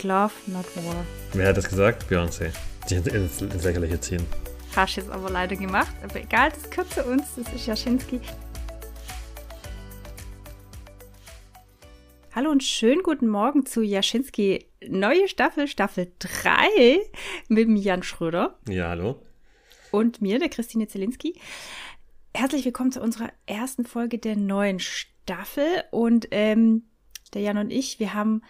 Make love, not war. Wer hat das gesagt? Beyoncé. Die ins, ins Lächerliche ziehen. Hast jetzt aber leider gemacht. Aber egal, das gehört zu uns. Das ist Jaschinski. Hallo und schönen guten Morgen zu Jaschinski. Neue Staffel, Staffel 3 mit dem Jan Schröder. Ja, hallo. Und mir, der Christine Zelinski. Herzlich willkommen zu unserer ersten Folge der neuen Staffel. Und ähm, der Jan und ich, wir haben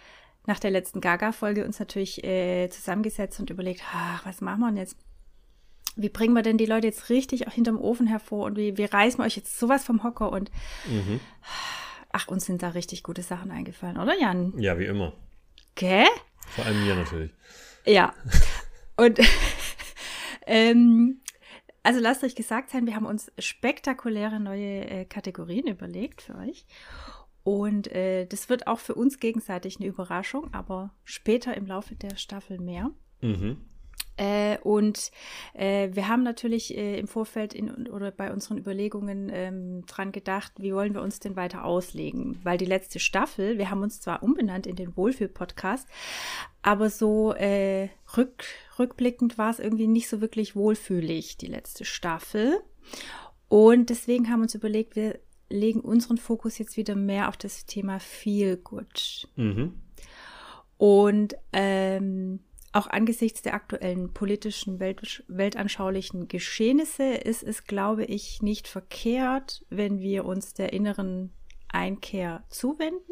nach der letzten Gaga-Folge uns natürlich äh, zusammengesetzt und überlegt, ach, was machen wir denn jetzt? Wie bringen wir denn die Leute jetzt richtig auch hinterm Ofen hervor und wie, wie reißen wir euch jetzt sowas vom Hocker und mhm. ach, uns sind da richtig gute Sachen eingefallen, oder Jan? Ja, wie immer. Gell? Vor allem mir natürlich. Ja. Und ähm, also lasst euch gesagt sein, wir haben uns spektakuläre neue äh, Kategorien überlegt für euch. Und äh, das wird auch für uns gegenseitig eine Überraschung, aber später im Laufe der Staffel mehr. Mhm. Äh, und äh, wir haben natürlich äh, im Vorfeld in, oder bei unseren Überlegungen ähm, dran gedacht, wie wollen wir uns denn weiter auslegen? Weil die letzte Staffel, wir haben uns zwar umbenannt in den Wohlfühl-Podcast, aber so äh, rück, rückblickend war es irgendwie nicht so wirklich wohlfühlig, die letzte Staffel. Und deswegen haben wir uns überlegt, wir legen unseren Fokus jetzt wieder mehr auf das Thema Feel Good. Mhm. Und ähm, auch angesichts der aktuellen politischen, welt weltanschaulichen Geschehnisse ist es, glaube ich, nicht verkehrt, wenn wir uns der inneren Einkehr zuwenden.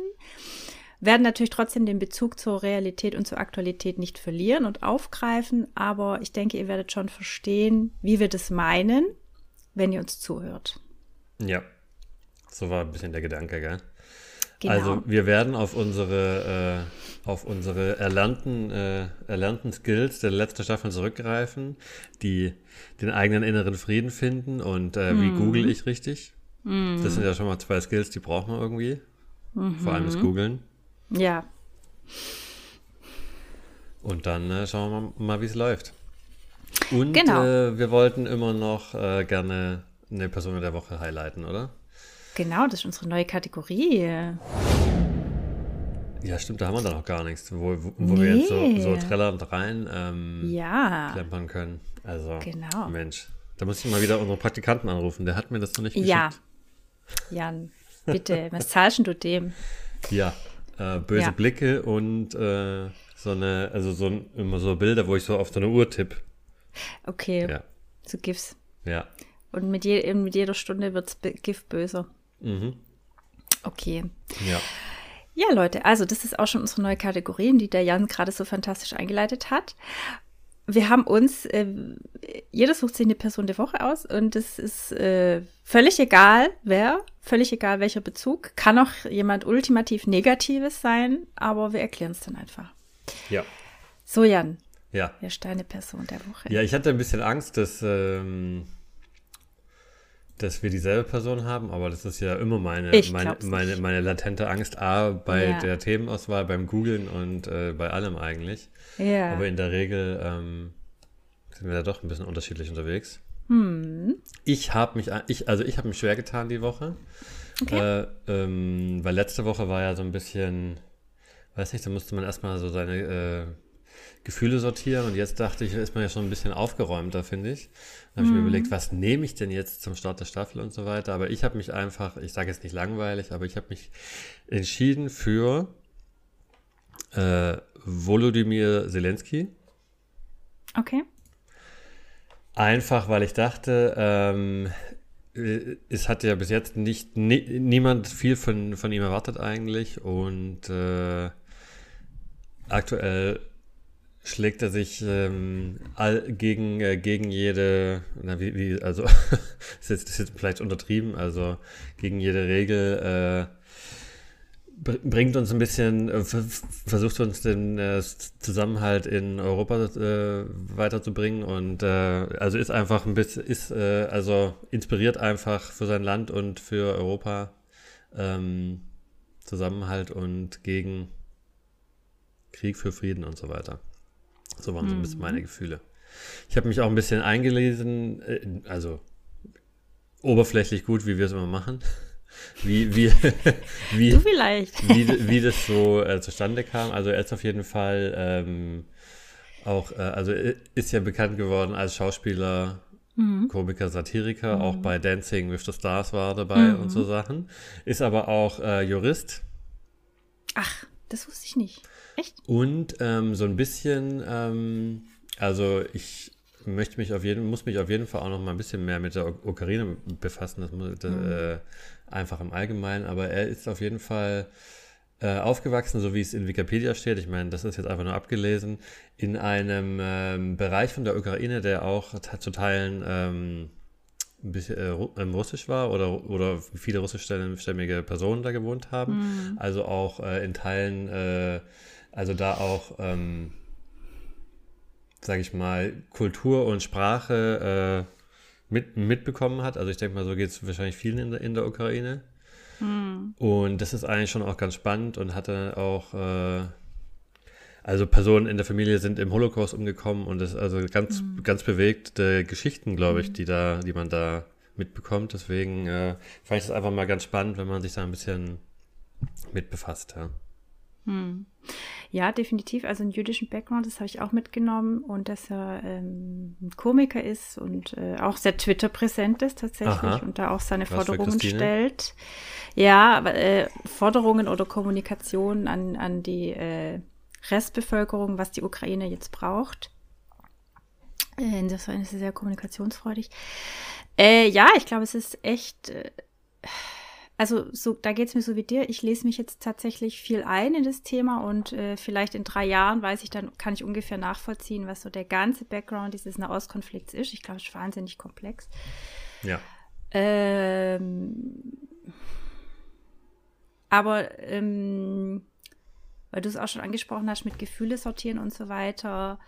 Werden natürlich trotzdem den Bezug zur Realität und zur Aktualität nicht verlieren und aufgreifen, aber ich denke, ihr werdet schon verstehen, wie wir das meinen, wenn ihr uns zuhört. Ja, so war ein bisschen der Gedanke, gell? Genau. Also wir werden auf unsere, äh, auf unsere erlernten, äh, erlernten Skills der letzten Staffel zurückgreifen, die den eigenen inneren Frieden finden und äh, wie mm. google ich richtig. Mm. Das sind ja schon mal zwei Skills, die braucht man irgendwie. -hmm. Vor allem das mhm. Googeln. Ja. Und dann äh, schauen wir mal, wie es läuft. Und genau. Äh, wir wollten immer noch äh, gerne eine Person der Woche highlighten, oder? Genau, das ist unsere neue Kategorie. Ja, stimmt, da haben wir da noch gar nichts, wo, wo, wo nee. wir jetzt so, so trällernd rein ähm, ja. klempern können. Also, genau. Mensch, da muss ich mal wieder unseren Praktikanten anrufen, der hat mir das noch nicht geschickt. Ja, Jan, bitte, was zahlst du dem? Ja, äh, böse ja. Blicke und äh, so eine, also so immer so Bilder, wo ich so auf so eine Uhr tippe. Okay, ja. so GIFs. Ja. Und mit, je, mit jeder Stunde wird das GIF böser. Mhm. Okay. Ja. Ja, Leute, also das ist auch schon unsere neue Kategorie, die der Jan gerade so fantastisch eingeleitet hat. Wir haben uns, äh, jeder sucht sich eine Person der Woche aus und es ist äh, völlig egal, wer, völlig egal welcher Bezug. Kann auch jemand ultimativ Negatives sein, aber wir erklären es dann einfach. Ja. So, Jan. Ja. Wer ist deine Person der Woche? Ja, ich hatte ein bisschen Angst, dass. Ähm dass wir dieselbe Person haben, aber das ist ja immer meine, meine, meine, meine, latente Angst, A, bei ja. der Themenauswahl, beim Googlen und äh, bei allem eigentlich. Ja. Aber in der Regel ähm, sind wir da doch ein bisschen unterschiedlich unterwegs. Hm. Ich habe mich, ich, also ich habe mich schwer getan die Woche, okay. äh, ähm, weil letzte Woche war ja so ein bisschen, weiß nicht, da musste man erstmal so seine äh, Gefühle sortieren und jetzt dachte ich, ist man ja schon ein bisschen aufgeräumter, finde ich. Dann habe ich mir mhm. überlegt, was nehme ich denn jetzt zum Start der Staffel und so weiter. Aber ich habe mich einfach, ich sage jetzt nicht langweilig, aber ich habe mich entschieden für äh, Volodymyr Zelensky. Okay. Einfach, weil ich dachte, ähm, es hat ja bis jetzt nicht nie, niemand viel von, von ihm erwartet eigentlich und äh, aktuell schlägt er sich ähm, all, gegen, äh, gegen jede, na, wie, wie, also, das, ist jetzt, vielleicht untertrieben, also gegen jede Regel äh, bringt uns ein bisschen, äh, versucht uns den äh, Zusammenhalt in Europa äh, weiterzubringen und äh, also ist einfach ein bisschen, ist äh, also inspiriert einfach für sein Land und für Europa ähm, Zusammenhalt und gegen Krieg für Frieden und so weiter. So waren so ein bisschen meine mhm. Gefühle. Ich habe mich auch ein bisschen eingelesen, äh, also oberflächlich gut, wie wir es immer machen. wie, wie, wie, du vielleicht. wie, wie das so äh, zustande kam. Also er ist auf jeden Fall ähm, auch, äh, also ist ja bekannt geworden als Schauspieler, mhm. Komiker, Satiriker, mhm. auch bei Dancing with the Stars war er dabei mhm. und so Sachen. Ist aber auch äh, Jurist. Ach, das wusste ich nicht. Echt? Und ähm, so ein bisschen, ähm, also ich möchte mich auf jeden, muss mich auf jeden Fall auch noch mal ein bisschen mehr mit der Okarine befassen. Das, muss, das mhm. äh, einfach im Allgemeinen. Aber er ist auf jeden Fall äh, aufgewachsen, so wie es in Wikipedia steht. Ich meine, das ist jetzt einfach nur abgelesen, in einem ähm, Bereich von der Ukraine, der auch zu Teilen ähm, ein bisschen äh, ähm, russisch war oder, oder viele russischstämmige Personen da gewohnt haben. Mhm. Also auch äh, in Teilen, äh, also da auch, ähm, sage ich mal, Kultur und Sprache äh, mit, mitbekommen hat. Also ich denke mal, so geht es wahrscheinlich vielen in der, in der Ukraine. Mhm. Und das ist eigentlich schon auch ganz spannend und hatte auch, äh, also Personen in der Familie sind im Holocaust umgekommen und das ist also ganz, mhm. ganz bewegte Geschichten, glaube ich, mhm. die da, die man da mitbekommt. Deswegen äh, fand ich das einfach mal ganz spannend, wenn man sich da ein bisschen mit befasst. Ja. Hm. Ja, definitiv. Also einen jüdischen Background, das habe ich auch mitgenommen und dass er ähm, ein Komiker ist und äh, auch sehr Twitter präsent ist tatsächlich Aha. und da auch seine Was Forderungen stellt. Ja, äh, Forderungen oder Kommunikation an, an die äh, Restbevölkerung, was die Ukraine jetzt braucht. Insofern ist er sehr kommunikationsfreudig. Äh, ja, ich glaube, es ist echt äh, also so, da geht es mir so wie dir. Ich lese mich jetzt tatsächlich viel ein in das Thema und äh, vielleicht in drei Jahren weiß ich dann, kann ich ungefähr nachvollziehen, was so der ganze Background dieses Nahostkonflikts ist. Ich glaube, es ist wahnsinnig komplex. Ja. Ähm, aber ähm, weil du es auch schon angesprochen hast mit Gefühle sortieren und so weiter.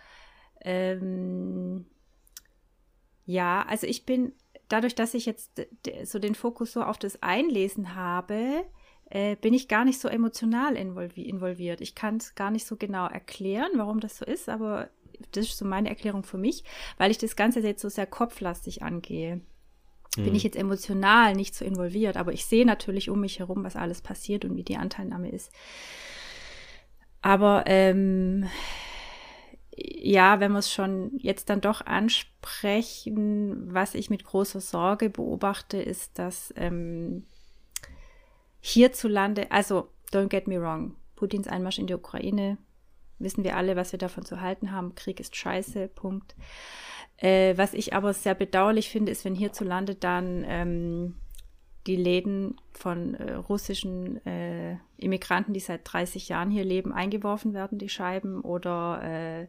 Ähm, ja, also ich bin dadurch, dass ich jetzt so den Fokus so auf das Einlesen habe, äh, bin ich gar nicht so emotional involvi involviert. Ich kann es gar nicht so genau erklären, warum das so ist, aber das ist so meine Erklärung für mich, weil ich das Ganze jetzt so sehr kopflastig angehe. Mhm. Bin ich jetzt emotional nicht so involviert, aber ich sehe natürlich um mich herum, was alles passiert und wie die Anteilnahme ist. Aber ähm, ja, wenn wir es schon jetzt dann doch ansprechen, was ich mit großer Sorge beobachte, ist, dass ähm, hierzulande, also don't get me wrong, Putins Einmarsch in die Ukraine, wissen wir alle, was wir davon zu halten haben. Krieg ist scheiße, Punkt. Äh, was ich aber sehr bedauerlich finde, ist, wenn hierzulande dann ähm, die Läden von äh, russischen äh, Immigranten, die seit 30 Jahren hier leben, eingeworfen werden, die Scheiben. Oder äh,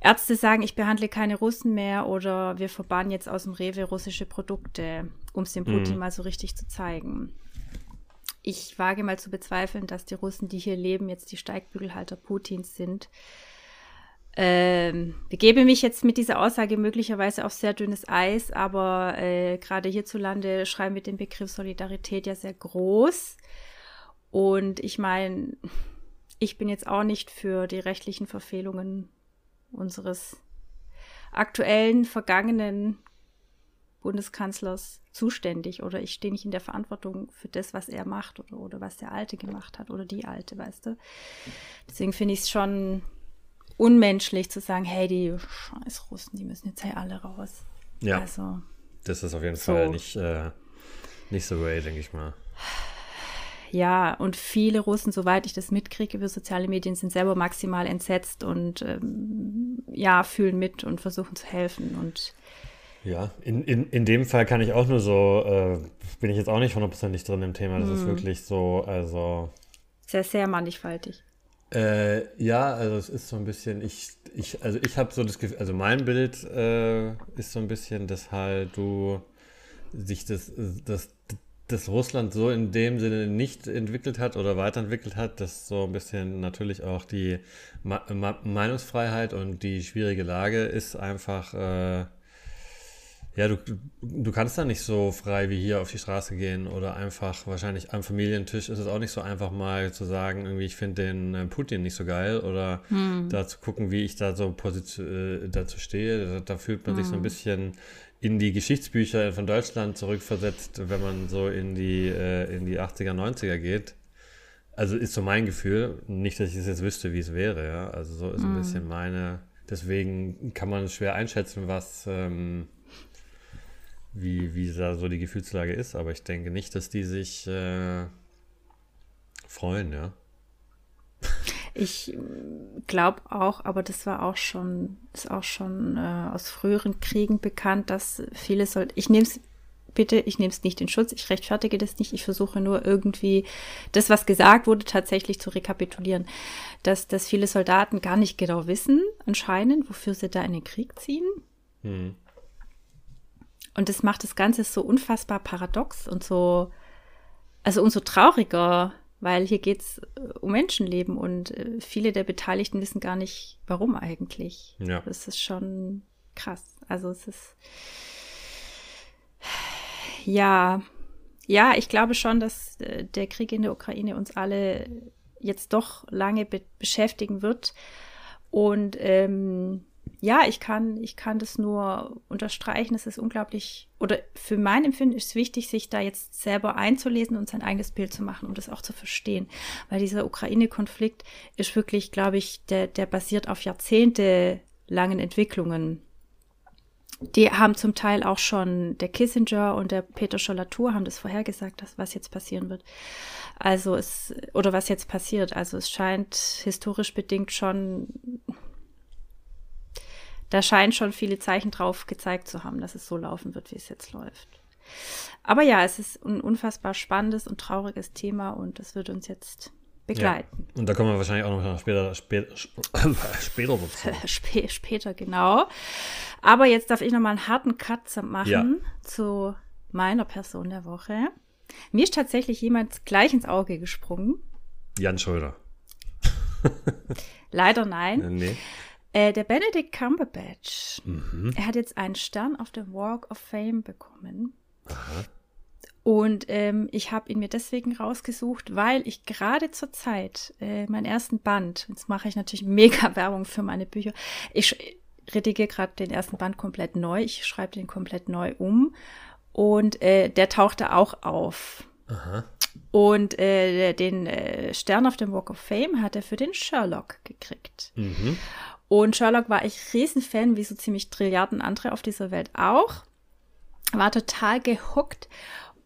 Ärzte sagen, ich behandle keine Russen mehr oder wir verbannen jetzt aus dem Rewe russische Produkte, um es dem Putin mhm. mal so richtig zu zeigen. Ich wage mal zu bezweifeln, dass die Russen, die hier leben, jetzt die Steigbügelhalter Putins sind ähm, begebe mich jetzt mit dieser Aussage möglicherweise auf sehr dünnes Eis, aber äh, gerade hierzulande schreiben wir den Begriff Solidarität ja sehr groß. Und ich meine, ich bin jetzt auch nicht für die rechtlichen Verfehlungen unseres aktuellen, vergangenen Bundeskanzlers zuständig oder ich stehe nicht in der Verantwortung für das, was er macht oder, oder was der Alte gemacht hat oder die Alte, weißt du. Deswegen finde ich es schon unmenschlich zu sagen, hey, die scheiß Russen, die müssen jetzt hier alle raus. Ja. Also, das ist auf jeden so. Fall nicht, äh, nicht so way, denke ich mal. Ja, und viele Russen, soweit ich das mitkriege über soziale Medien, sind selber maximal entsetzt und ähm, ja, fühlen mit und versuchen zu helfen. Und ja, in, in, in dem Fall kann ich auch nur so, äh, bin ich jetzt auch nicht hundertprozentig drin im Thema. Das mm. ist mhm. wirklich so, also. Sehr, sehr mannigfaltig. Äh, ja, also es ist so ein bisschen, ich, ich, also ich habe so das Gefühl, also mein Bild äh, ist so ein bisschen, dass halt du sich das, das, das Russland so in dem Sinne nicht entwickelt hat oder weiterentwickelt hat, dass so ein bisschen natürlich auch die Ma Ma Meinungsfreiheit und die schwierige Lage ist einfach äh, ja, du, du kannst da nicht so frei wie hier auf die Straße gehen oder einfach, wahrscheinlich am Familientisch ist es auch nicht so einfach mal zu sagen, irgendwie, ich finde den äh, Putin nicht so geil oder hm. da zu gucken, wie ich da so Position, äh, dazu stehe. Da, da, fühlt man hm. sich so ein hm. bisschen in die Geschichtsbücher von Deutschland zurückversetzt, wenn man so in die, äh, in die 80er, 90er geht. Also ist so mein Gefühl. Nicht, dass ich es jetzt wüsste, wie es wäre, ja. Also so ist mm. ein mhm. bisschen meine. Deswegen kann man schwer einschätzen, was, ähm, wie, wie da so die Gefühlslage ist. Aber ich denke nicht, dass die sich äh, freuen, ja. Ich glaube auch, aber das war auch schon, ist auch schon äh, aus früheren Kriegen bekannt, dass viele sollten, ich nehme es bitte, ich nehme es nicht in Schutz, ich rechtfertige das nicht, ich versuche nur irgendwie das, was gesagt wurde, tatsächlich zu rekapitulieren. Dass, dass viele Soldaten gar nicht genau wissen, anscheinend, wofür sie da in den Krieg ziehen. Hm. Und das macht das Ganze so unfassbar paradox und so, also umso trauriger, weil hier geht es äh, um Menschenleben und äh, viele der Beteiligten wissen gar nicht, warum eigentlich. Ja. Das ist schon krass. Also es ist ja, ja, ich glaube schon, dass äh, der Krieg in der Ukraine uns alle jetzt doch lange be beschäftigen wird. Und ähm, ja, ich kann, ich kann das nur unterstreichen. Es ist unglaublich, oder für mein Empfinden ist es wichtig, sich da jetzt selber einzulesen und sein eigenes Bild zu machen, um das auch zu verstehen. Weil dieser Ukraine-Konflikt ist wirklich, glaube ich, der, der basiert auf Jahrzehnte langen Entwicklungen. Die haben zum Teil auch schon, der Kissinger und der Peter Schollatur haben das vorhergesagt, dass, was jetzt passieren wird. Also es, oder was jetzt passiert. Also es scheint historisch bedingt schon da scheinen schon viele Zeichen drauf gezeigt zu haben, dass es so laufen wird, wie es jetzt läuft. Aber ja, es ist ein unfassbar spannendes und trauriges Thema und das wird uns jetzt begleiten. Ja. Und da kommen wir wahrscheinlich auch noch später, später, später dazu. später, genau. Aber jetzt darf ich noch mal einen harten Cut machen ja. zu meiner Person der Woche. Mir ist tatsächlich jemand gleich ins Auge gesprungen. Jan Schröder. Leider nein. Nee. Äh, der Benedict Cumberbatch, mhm. er hat jetzt einen Stern auf der Walk of Fame bekommen. Aha. Und ähm, ich habe ihn mir deswegen rausgesucht, weil ich gerade zur Zeit äh, meinen ersten Band, jetzt mache ich natürlich mega Werbung für meine Bücher, ich redigiere gerade den ersten Band komplett neu, ich schreibe den komplett neu um und äh, der tauchte auch auf. Aha. Und äh, den äh, Stern auf dem Walk of Fame hat er für den Sherlock gekriegt. Mhm. Und Sherlock war ich Riesenfan, wie so ziemlich Trilliarden andere auf dieser Welt auch. War total gehuckt.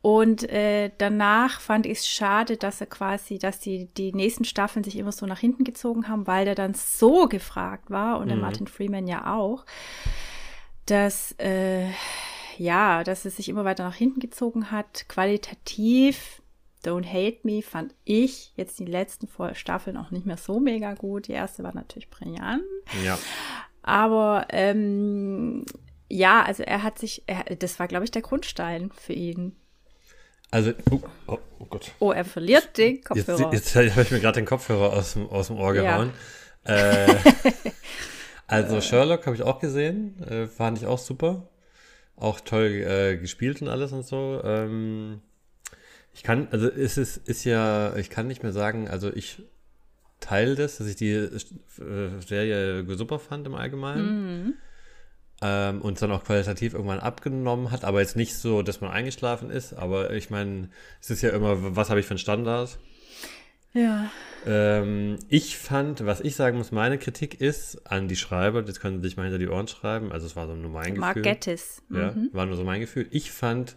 Und äh, danach fand ich es schade, dass er quasi, dass die, die nächsten Staffeln sich immer so nach hinten gezogen haben, weil der dann so gefragt war und mhm. der Martin Freeman ja auch, dass äh, ja, dass es sich immer weiter nach hinten gezogen hat, qualitativ Don't Hate Me fand ich jetzt die letzten Staffeln auch nicht mehr so mega gut. Die erste war natürlich brillant. Ja. Aber ähm, ja, also er hat sich, er, das war, glaube ich, der Grundstein für ihn. Also, oh, oh, oh, Gott. Oh, er verliert den Kopfhörer. Jetzt, jetzt habe ich mir gerade den Kopfhörer aus dem, aus dem Ohr gehauen. Ja. Äh, also Sherlock habe ich auch gesehen, äh, fand ich auch super. Auch toll äh, gespielt und alles und so. Ähm, ich kann, also es ist, ist ja, ich kann nicht mehr sagen, also ich teile das, dass ich die äh, Serie super fand im Allgemeinen. Mhm. Ähm, und dann auch qualitativ irgendwann abgenommen hat, aber jetzt nicht so, dass man eingeschlafen ist. Aber ich meine, es ist ja immer, was habe ich für einen Standard? Ja. Ähm, ich fand, was ich sagen muss, meine Kritik ist an die Schreiber, das können sie sich mal hinter die Ohren schreiben, also es war so nur mein Mark Gefühl. Gettis. Mhm. Ja, war nur so mein Gefühl. Ich fand,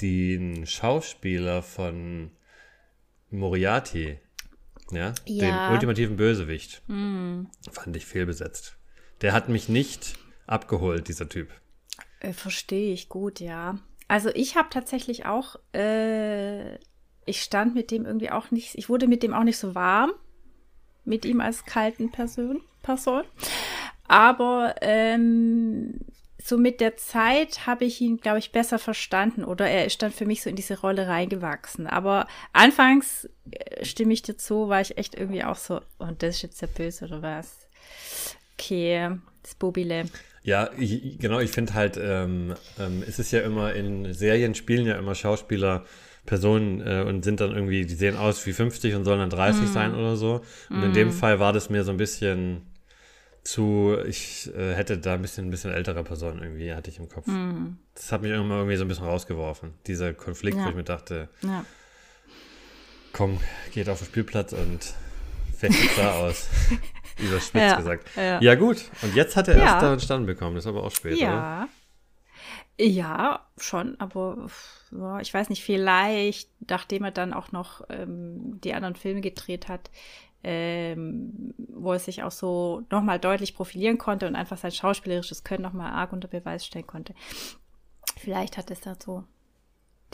den Schauspieler von Moriarty, ja, ja. den ultimativen Bösewicht, mm. fand ich fehlbesetzt. Der hat mich nicht abgeholt, dieser Typ. Äh, Verstehe ich gut, ja. Also ich habe tatsächlich auch, äh, ich stand mit dem irgendwie auch nicht, ich wurde mit dem auch nicht so warm, mit ihm als kalten Person. Person. Aber ähm, so mit der Zeit habe ich ihn, glaube ich, besser verstanden oder er ist dann für mich so in diese Rolle reingewachsen. Aber anfangs äh, stimme ich dir zu, war ich echt irgendwie auch so, und oh, das ist jetzt der Böse oder was? Okay, das Bobile. Ja, ich, genau, ich finde halt, ähm, ähm, es ist ja immer in Serien spielen ja immer Schauspieler Personen äh, und sind dann irgendwie, die sehen aus wie 50 und sollen dann 30 mm. sein oder so. Und mm. in dem Fall war das mir so ein bisschen zu, ich äh, hätte da ein bisschen, ein bisschen ältere Person irgendwie, hatte ich im Kopf. Mhm. Das hat mich irgendwann irgendwie so ein bisschen rausgeworfen. Dieser Konflikt, ja. wo ich mir dachte, ja. komm, geht auf den Spielplatz und fechtet da aus. Überspitzt ja, gesagt. Ja. ja. gut. Und jetzt hat er erst da einen Stand bekommen. Das ist aber auch spät, ja. Oder? Ja, schon, aber ich weiß nicht, vielleicht, nachdem er dann auch noch ähm, die anderen Filme gedreht hat, ähm, wo er sich auch so nochmal deutlich profilieren konnte und einfach sein schauspielerisches Können nochmal arg unter Beweis stellen konnte. Vielleicht hat es da so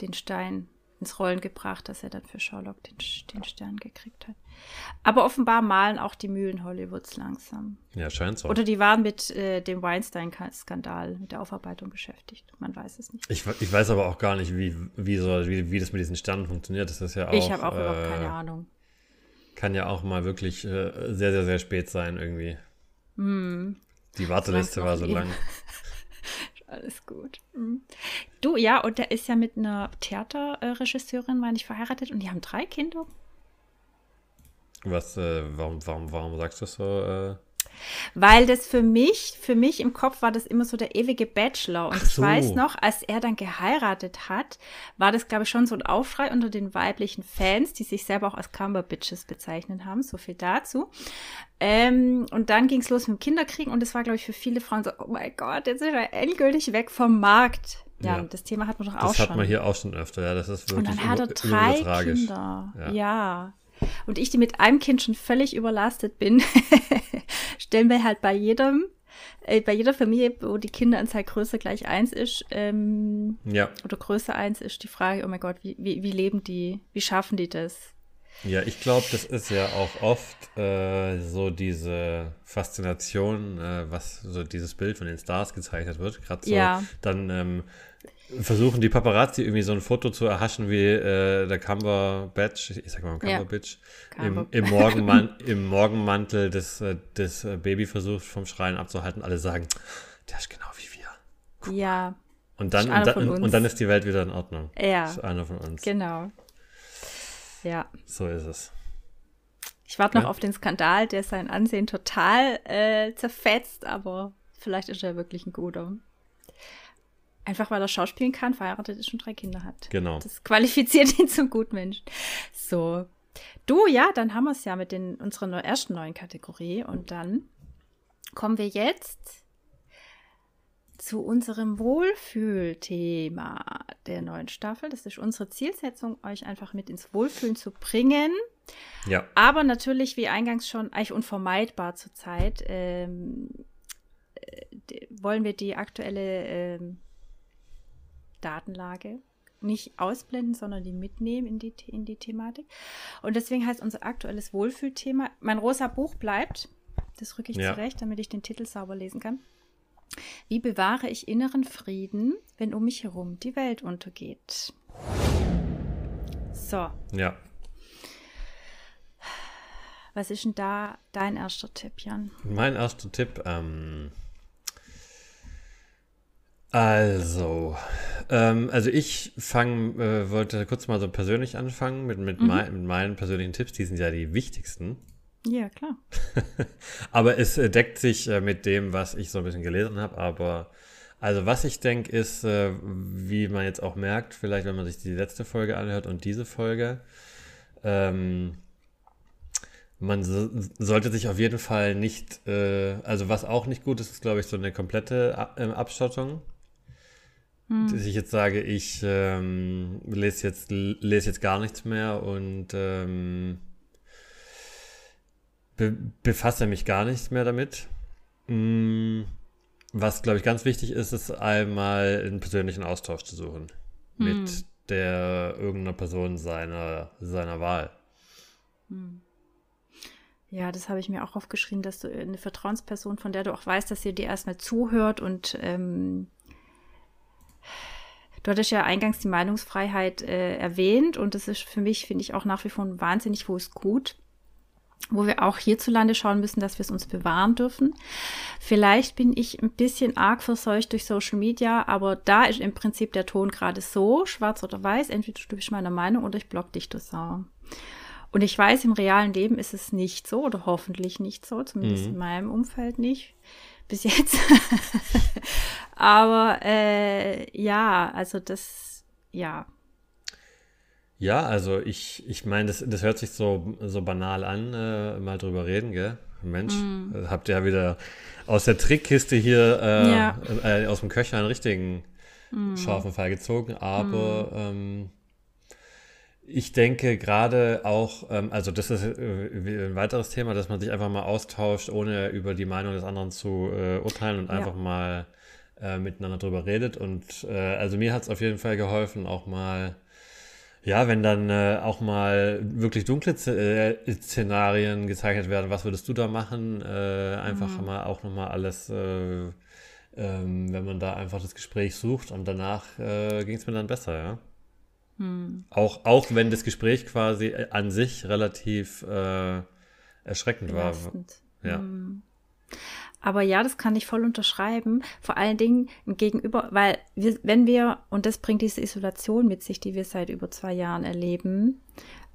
den Stein ins Rollen gebracht, dass er dann für Sherlock den, den Stern gekriegt hat. Aber offenbar malen auch die Mühlen Hollywoods langsam. Ja, scheint so. Oder die waren mit äh, dem Weinstein-Skandal, mit der Aufarbeitung beschäftigt. Man weiß es nicht. Ich, ich weiß aber auch gar nicht, wie, wie, so, wie, wie das mit diesen Sternen funktioniert. Das ist ja auch. Ich habe auch äh, überhaupt keine Ahnung. Kann ja auch mal wirklich äh, sehr, sehr, sehr spät sein, irgendwie. Hm. Die Warteliste war so lang. Alles gut. Hm. Du, ja, und der ist ja mit einer Theaterregisseurin, war nicht verheiratet und die haben drei Kinder. Was, äh, warum, warum, warum sagst du das so? Äh? Weil das für mich, für mich im Kopf war das immer so der ewige Bachelor. Und so. ich weiß noch, als er dann geheiratet hat, war das, glaube ich, schon so ein Aufschrei unter den weiblichen Fans, die sich selber auch als Cumber-Bitches bezeichnet haben. So viel dazu. Ähm, und dann ging es los mit dem Kinderkriegen und es war, glaube ich, für viele Frauen so, oh mein Gott, jetzt ist er endgültig weg vom Markt. Ja, ja. das Thema hat man doch auch schon. Das hat man hier auch schon öfter, ja, das ist wirklich Und dann hat er drei Kinder. Ja. ja. Und ich, die mit einem Kind schon völlig überlastet bin, stellen wir halt bei jedem, äh, bei jeder Familie, wo die Kinderanzahl größer gleich eins ist, ähm, ja. oder größer eins ist, die Frage, oh mein Gott, wie, wie, wie leben die, wie schaffen die das? Ja, ich glaube, das ist ja auch oft äh, so diese Faszination, äh, was so dieses Bild von den Stars gezeichnet wird. Gerade so ja. dann ähm, versuchen die Paparazzi irgendwie so ein Foto zu erhaschen wie äh, der Cumberbatch, ich sag mal Cumberbatch, ja. im, im, Morgenman im Morgenmantel des, äh, des äh, Baby versucht vom Schreien abzuhalten. Alle sagen, der ist genau wie wir. Guck ja. Und dann, und, dann, und dann ist die Welt wieder in Ordnung. Ja. Ist einer von uns. Genau. Ja. So ist es. Ich warte noch ja? auf den Skandal, der sein Ansehen total äh, zerfetzt, aber vielleicht ist er wirklich ein guter. Einfach weil er schauspielen kann, verheiratet ist und drei Kinder hat. Genau. Das qualifiziert ihn zum Gutmenschen. So. Du, ja, dann haben wir es ja mit den, unserer ersten neuen Kategorie. Und dann kommen wir jetzt zu unserem Wohlfühlthema der neuen Staffel. Das ist unsere Zielsetzung, euch einfach mit ins Wohlfühlen zu bringen. Ja. Aber natürlich, wie eingangs schon, eigentlich unvermeidbar zurzeit, ähm, äh, wollen wir die aktuelle ähm, Datenlage nicht ausblenden, sondern die mitnehmen in die, in die Thematik. Und deswegen heißt unser aktuelles Wohlfühlthema, mein rosa Buch bleibt, das rücke ich ja. zurecht, damit ich den Titel sauber lesen kann. Wie bewahre ich inneren Frieden, wenn um mich herum die Welt untergeht? So. Ja. Was ist denn da dein erster Tipp, Jan? Mein erster Tipp, ähm, also, ähm, also ich fange, äh, wollte kurz mal so persönlich anfangen mit, mit, mhm. mein, mit meinen persönlichen Tipps. Die sind ja die wichtigsten. Ja, klar. aber es äh, deckt sich äh, mit dem, was ich so ein bisschen gelesen habe. Aber also was ich denke, ist, äh, wie man jetzt auch merkt, vielleicht wenn man sich die letzte Folge anhört und diese Folge, ähm, man so, sollte sich auf jeden Fall nicht, äh, also was auch nicht gut ist, ist glaube ich so eine komplette äh, Abschottung hm. Dass ich jetzt sage, ich ähm, lese, jetzt, lese jetzt gar nichts mehr und ähm, be befasse mich gar nicht mehr damit. Hm, was, glaube ich, ganz wichtig ist, ist einmal einen persönlichen Austausch zu suchen hm. mit der irgendeiner Person seiner, seiner Wahl. Hm. Ja, das habe ich mir auch aufgeschrieben, dass du eine Vertrauensperson, von der du auch weißt, dass sie dir erstmal zuhört und ähm, Du hattest ja eingangs die Meinungsfreiheit äh, erwähnt und das ist für mich, finde ich, auch nach wie vor ein wahnsinnig hohes Gut, wo wir auch hierzulande schauen müssen, dass wir es uns bewahren dürfen. Vielleicht bin ich ein bisschen arg verseucht durch Social Media, aber da ist im Prinzip der Ton gerade so, schwarz oder weiß, entweder du bist meiner Meinung oder ich block dich, du Sau. Und ich weiß, im realen Leben ist es nicht so oder hoffentlich nicht so, zumindest mhm. in meinem Umfeld nicht. Bis jetzt. Aber äh, ja, also das, ja. Ja, also ich, ich meine, das, das hört sich so, so banal an, äh, mal drüber reden, gell? Mensch, mm. habt ihr ja wieder aus der Trickkiste hier, äh, ja. äh, aus dem Köcher einen richtigen mm. scharfen Fall gezogen. Aber mm. ähm, ich denke gerade auch, ähm, also das ist äh, ein weiteres Thema, dass man sich einfach mal austauscht, ohne über die Meinung des anderen zu äh, urteilen und ja. einfach mal äh, miteinander drüber redet. Und äh, also mir hat es auf jeden Fall geholfen, auch mal, ja, wenn dann äh, auch mal wirklich dunkle Z Szenarien gezeichnet werden, was würdest du da machen? einfach mhm. mal auch nochmal alles. Ähm, wenn man da einfach das Gespräch sucht und danach ging es mir dann besser, ja. Hm. Auch, auch wenn das Gespräch quasi äh, an sich relativ äh, erschreckend Belastend. war. Ja. Hm. Aber ja, das kann ich voll unterschreiben. Vor allen Dingen gegenüber, weil wir, wenn wir, und das bringt diese Isolation mit sich, die wir seit über zwei Jahren erleben,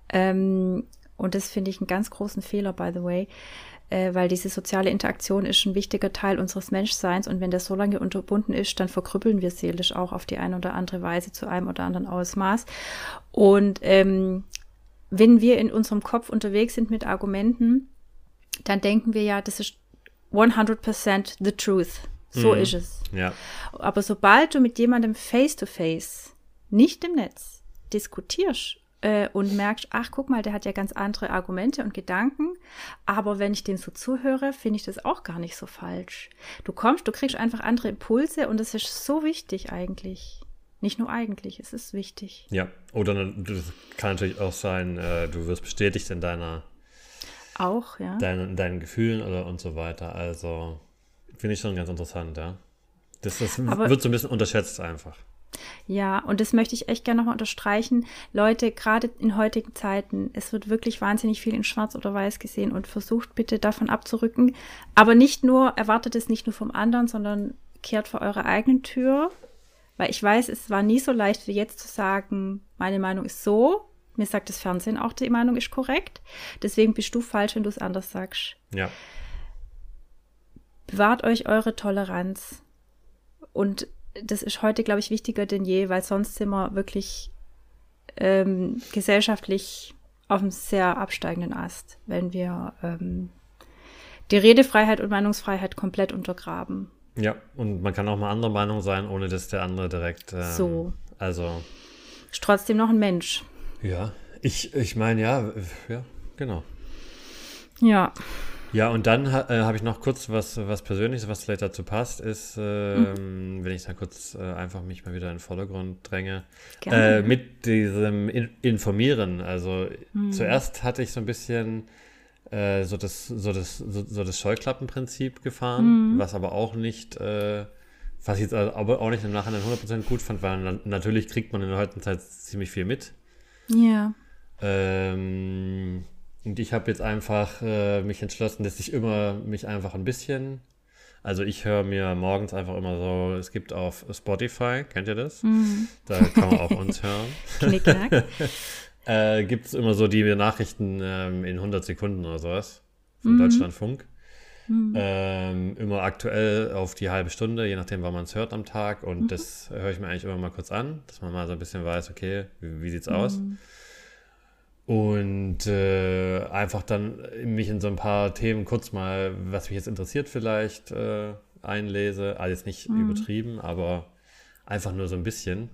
ähm, und das finde ich einen ganz großen Fehler, by the way, äh, weil diese soziale Interaktion ist ein wichtiger Teil unseres Menschseins und wenn das so lange unterbunden ist, dann verkrüppeln wir seelisch auch auf die eine oder andere Weise zu einem oder anderen Ausmaß. Und ähm, wenn wir in unserem Kopf unterwegs sind mit Argumenten, dann denken wir ja, das ist 100% the truth. So mhm. ist es. Ja. Aber sobald du mit jemandem face to face, nicht im Netz, diskutierst äh, und merkst, ach, guck mal, der hat ja ganz andere Argumente und Gedanken. Aber wenn ich dem so zuhöre, finde ich das auch gar nicht so falsch. Du kommst, du kriegst einfach andere Impulse und das ist so wichtig eigentlich. Nicht nur eigentlich, es ist wichtig. Ja, oder das kann natürlich auch sein, äh, du wirst bestätigt in deiner auch, ja. Deinen, deinen Gefühlen oder und so weiter. Also finde ich schon ganz interessant, ja. Das, das wird so ein bisschen unterschätzt einfach. Ja, und das möchte ich echt gerne nochmal unterstreichen. Leute, gerade in heutigen Zeiten, es wird wirklich wahnsinnig viel in Schwarz oder Weiß gesehen und versucht bitte davon abzurücken. Aber nicht nur, erwartet es nicht nur vom anderen, sondern kehrt vor eure eigene Tür. Weil ich weiß, es war nie so leicht wie jetzt zu sagen, meine Meinung ist so. Mir sagt das Fernsehen auch, die Meinung ist korrekt. Deswegen bist du falsch, wenn du es anders sagst. Ja. Bewahrt euch eure Toleranz. Und das ist heute, glaube ich, wichtiger denn je, weil sonst sind wir wirklich ähm, gesellschaftlich auf einem sehr absteigenden Ast, wenn wir ähm, die Redefreiheit und Meinungsfreiheit komplett untergraben. Ja, und man kann auch mal anderer Meinung sein, ohne dass der andere direkt. Ähm, so. Also. Ist trotzdem noch ein Mensch. Ja, ich, ich meine, ja, ja, genau. Ja. Ja, und dann äh, habe ich noch kurz was, was Persönliches, was vielleicht dazu passt, ist, äh, mhm. wenn ich da kurz äh, einfach mich mal wieder in den Vordergrund dränge, äh, mit diesem in Informieren. Also mhm. zuerst hatte ich so ein bisschen äh, so, das, so, das, so, so das Scheuklappenprinzip gefahren, mhm. was aber auch nicht, äh, was ich jetzt aber auch nicht im Nachhinein 100% gut fand, weil natürlich kriegt man in der heutigen Zeit ziemlich viel mit. Ja. Ähm, und ich habe jetzt einfach äh, mich entschlossen, dass ich immer mich einfach ein bisschen, also ich höre mir morgens einfach immer so, es gibt auf Spotify, kennt ihr das? Mhm. Da kann man auch uns hören. Knickknack. äh, gibt es immer so die Nachrichten ähm, in 100 Sekunden oder sowas von mhm. Deutschlandfunk. Mhm. Ähm, immer aktuell auf die halbe Stunde, je nachdem, wann man es hört am Tag. Und mhm. das höre ich mir eigentlich immer mal kurz an, dass man mal so ein bisschen weiß, okay, wie, wie sieht's aus? Und äh, einfach dann mich in so ein paar Themen kurz mal, was mich jetzt interessiert, vielleicht äh, einlese. Also jetzt nicht mhm. übertrieben, aber einfach nur so ein bisschen.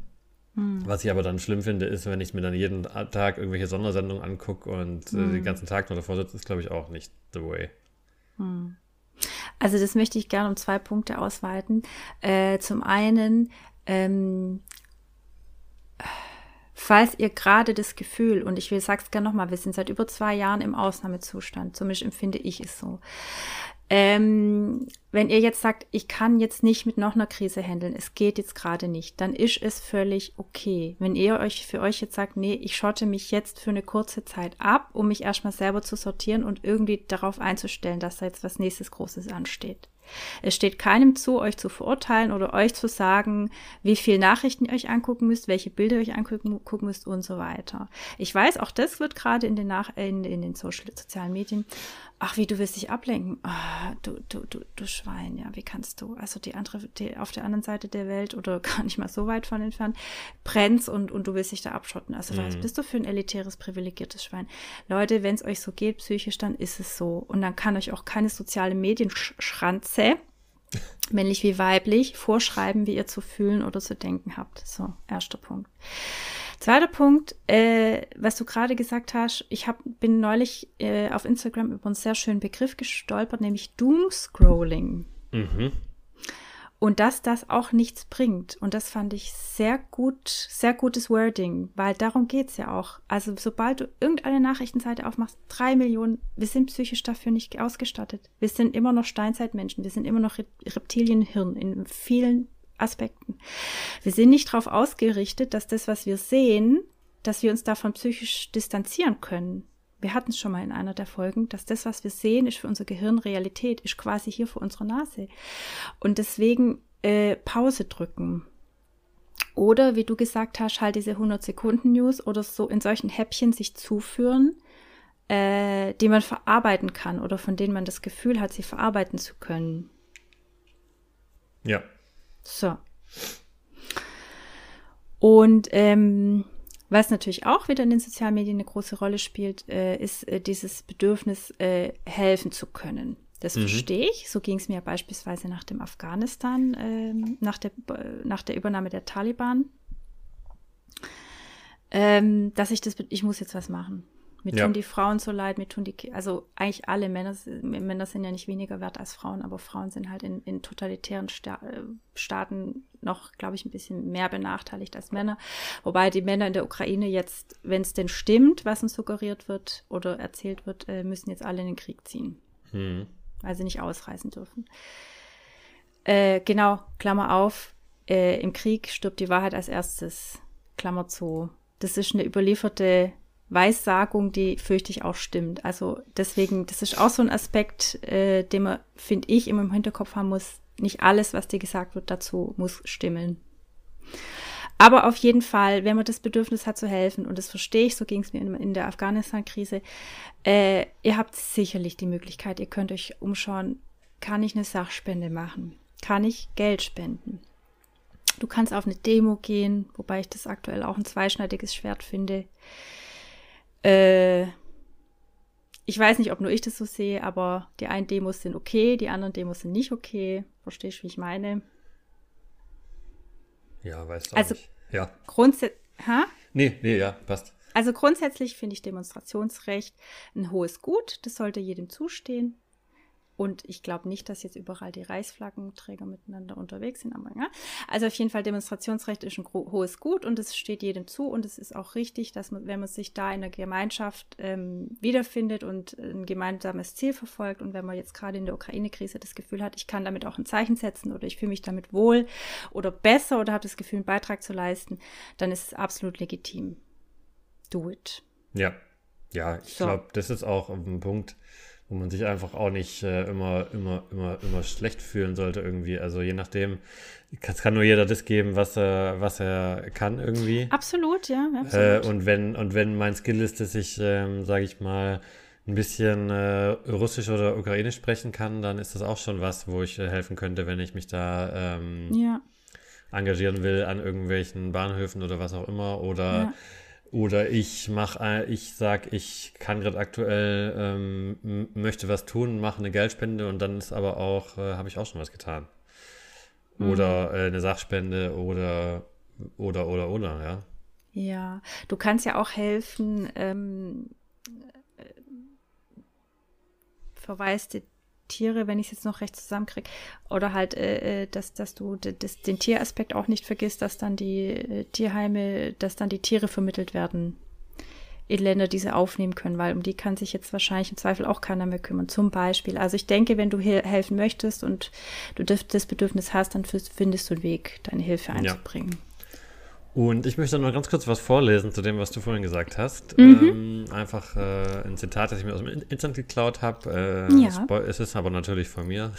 Mhm. Was ich aber dann schlimm finde, ist, wenn ich mir dann jeden Tag irgendwelche Sondersendungen angucke und mhm. äh, den mhm. ganzen Tag nur davor sitze, ist, glaube ich, auch nicht the way. Mhm. Also das möchte ich gerne um zwei Punkte ausweiten. Äh, zum einen, ähm, Falls ihr gerade das Gefühl, und ich will sag's gerne nochmal, wir sind seit über zwei Jahren im Ausnahmezustand, zumindest empfinde ich es so. Ähm, wenn ihr jetzt sagt, ich kann jetzt nicht mit noch einer Krise handeln, es geht jetzt gerade nicht, dann ist es völlig okay. Wenn ihr euch für euch jetzt sagt, nee, ich schotte mich jetzt für eine kurze Zeit ab, um mich erstmal selber zu sortieren und irgendwie darauf einzustellen, dass da jetzt was nächstes Großes ansteht. Es steht keinem zu, euch zu verurteilen oder euch zu sagen, wie viel Nachrichten ihr euch angucken müsst, welche Bilder ihr euch angucken müsst und so weiter. Ich weiß, auch das wird gerade in den, Nach in, in den Social, sozialen Medien ach, wie du willst dich ablenken. Oh, du, du, du, du Schwein, ja, wie kannst du? Also die andere, die auf der anderen Seite der Welt oder gar nicht mal so weit von entfernt, brennt's und, und du willst dich da abschotten. Also mhm. was bist du für ein elitäres, privilegiertes Schwein? Leute, wenn es euch so geht, psychisch, dann ist es so. Und dann kann euch auch keine soziale Medienschranze, männlich wie weiblich, vorschreiben, wie ihr zu fühlen oder zu denken habt. So, erster Punkt. Zweiter Punkt, äh, was du gerade gesagt hast, ich hab, bin neulich äh, auf Instagram über einen sehr schönen Begriff gestolpert, nämlich Doomscrolling. Mhm. Und dass das auch nichts bringt. Und das fand ich sehr gut, sehr gutes Wording, weil darum geht's ja auch. Also sobald du irgendeine Nachrichtenseite aufmachst, drei Millionen, wir sind psychisch dafür nicht ausgestattet. Wir sind immer noch Steinzeitmenschen, wir sind immer noch Reptilienhirn in vielen Aspekten. Wir sind nicht darauf ausgerichtet, dass das, was wir sehen, dass wir uns davon psychisch distanzieren können. Wir hatten es schon mal in einer der Folgen, dass das, was wir sehen, ist für unser Gehirn Realität, ist quasi hier vor unserer Nase. Und deswegen äh, Pause drücken. Oder, wie du gesagt hast, halt diese 100 Sekunden News oder so in solchen Häppchen sich zuführen, äh, die man verarbeiten kann oder von denen man das Gefühl hat, sie verarbeiten zu können. Ja, so. Und ähm, was natürlich auch wieder in den sozialen Medien eine große Rolle spielt, äh, ist äh, dieses Bedürfnis, äh, helfen zu können. Das mhm. verstehe ich. So ging es mir beispielsweise nach dem Afghanistan, ähm, nach, der, nach der Übernahme der Taliban. Ähm, dass ich das, ich muss jetzt was machen. Mir ja. tun die Frauen so leid, mir tun die, also eigentlich alle Männer, Männer sind ja nicht weniger wert als Frauen, aber Frauen sind halt in, in totalitären Sta äh, Staaten noch, glaube ich, ein bisschen mehr benachteiligt als Männer. Wobei die Männer in der Ukraine jetzt, wenn es denn stimmt, was uns suggeriert wird oder erzählt wird, äh, müssen jetzt alle in den Krieg ziehen. Hm. Weil sie nicht ausreisen dürfen. Äh, genau, Klammer auf, äh, im Krieg stirbt die Wahrheit als erstes, Klammer zu. Das ist eine überlieferte Weissagung, die fürchte ich auch stimmt. Also deswegen, das ist auch so ein Aspekt, äh, den man, finde ich, immer im Hinterkopf haben muss. Nicht alles, was dir gesagt wird, dazu muss stimmen. Aber auf jeden Fall, wenn man das Bedürfnis hat zu helfen, und das verstehe ich, so ging es mir in, in, der Afghanistan-Krise, äh, ihr habt sicherlich die Möglichkeit, ihr könnt euch umschauen, kann ich eine Sachspende machen? Kann ich Geld spenden? Du kannst auf eine Demo gehen, wobei ich das aktuell auch ein zweischneidiges Schwert finde. Äh, ich weiß nicht, ob nur ich das so sehe, aber die einen Demos sind okay, die anderen Demos sind nicht okay. Verstehst du, wie ich meine? Ja, weißt du. Also, nicht. ja. Grundsätzlich. Ha? Nee, nee, ja, passt. Also grundsätzlich finde ich Demonstrationsrecht ein hohes Gut. Das sollte jedem zustehen. Und ich glaube nicht, dass jetzt überall die Reichsflaggenträger miteinander unterwegs sind. Aber, ja. Also auf jeden Fall, Demonstrationsrecht ist ein hohes Gut und es steht jedem zu. Und es ist auch richtig, dass man, wenn man sich da in der Gemeinschaft ähm, wiederfindet und ein gemeinsames Ziel verfolgt und wenn man jetzt gerade in der Ukraine-Krise das Gefühl hat, ich kann damit auch ein Zeichen setzen oder ich fühle mich damit wohl oder besser oder habe das Gefühl, einen Beitrag zu leisten, dann ist es absolut legitim. Do it. Ja, ja, ich so. glaube, das ist auch ein Punkt, wo man sich einfach auch nicht äh, immer, immer, immer, immer schlecht fühlen sollte irgendwie. Also je nachdem, es kann nur jeder das geben, was er, was er kann irgendwie. Absolut, ja. Absolut. Äh, und wenn, und wenn mein Skill ist, dass ich, ähm, sage ich mal, ein bisschen äh, Russisch oder Ukrainisch sprechen kann, dann ist das auch schon was, wo ich äh, helfen könnte, wenn ich mich da ähm, ja. engagieren will an irgendwelchen Bahnhöfen oder was auch immer. Oder ja oder ich mache, ich sag, ich kann gerade aktuell, ähm, möchte was tun, mache eine Geldspende und dann ist aber auch, äh, habe ich auch schon was getan. Mhm. Oder äh, eine Sachspende oder, oder, oder, oder, ja. Ja, du kannst ja auch helfen, ähm, äh, verwaiste Tiere, wenn ich es jetzt noch recht zusammenkriege. Oder halt, äh, äh dass, dass du das, den Tieraspekt auch nicht vergisst, dass dann die äh, Tierheime, dass dann die Tiere vermittelt werden in Länder, die sie aufnehmen können, weil um die kann sich jetzt wahrscheinlich im Zweifel auch keiner mehr kümmern. Zum Beispiel. Also ich denke, wenn du helfen möchtest und du das Bedürfnis hast, dann findest du einen Weg, deine Hilfe einzubringen. Ja. Und ich möchte noch ganz kurz was vorlesen zu dem, was du vorhin gesagt hast. Mhm. Ähm, einfach äh, ein Zitat, das ich mir aus dem Internet geklaut habe. Äh, ja. Es ist aber natürlich von mir.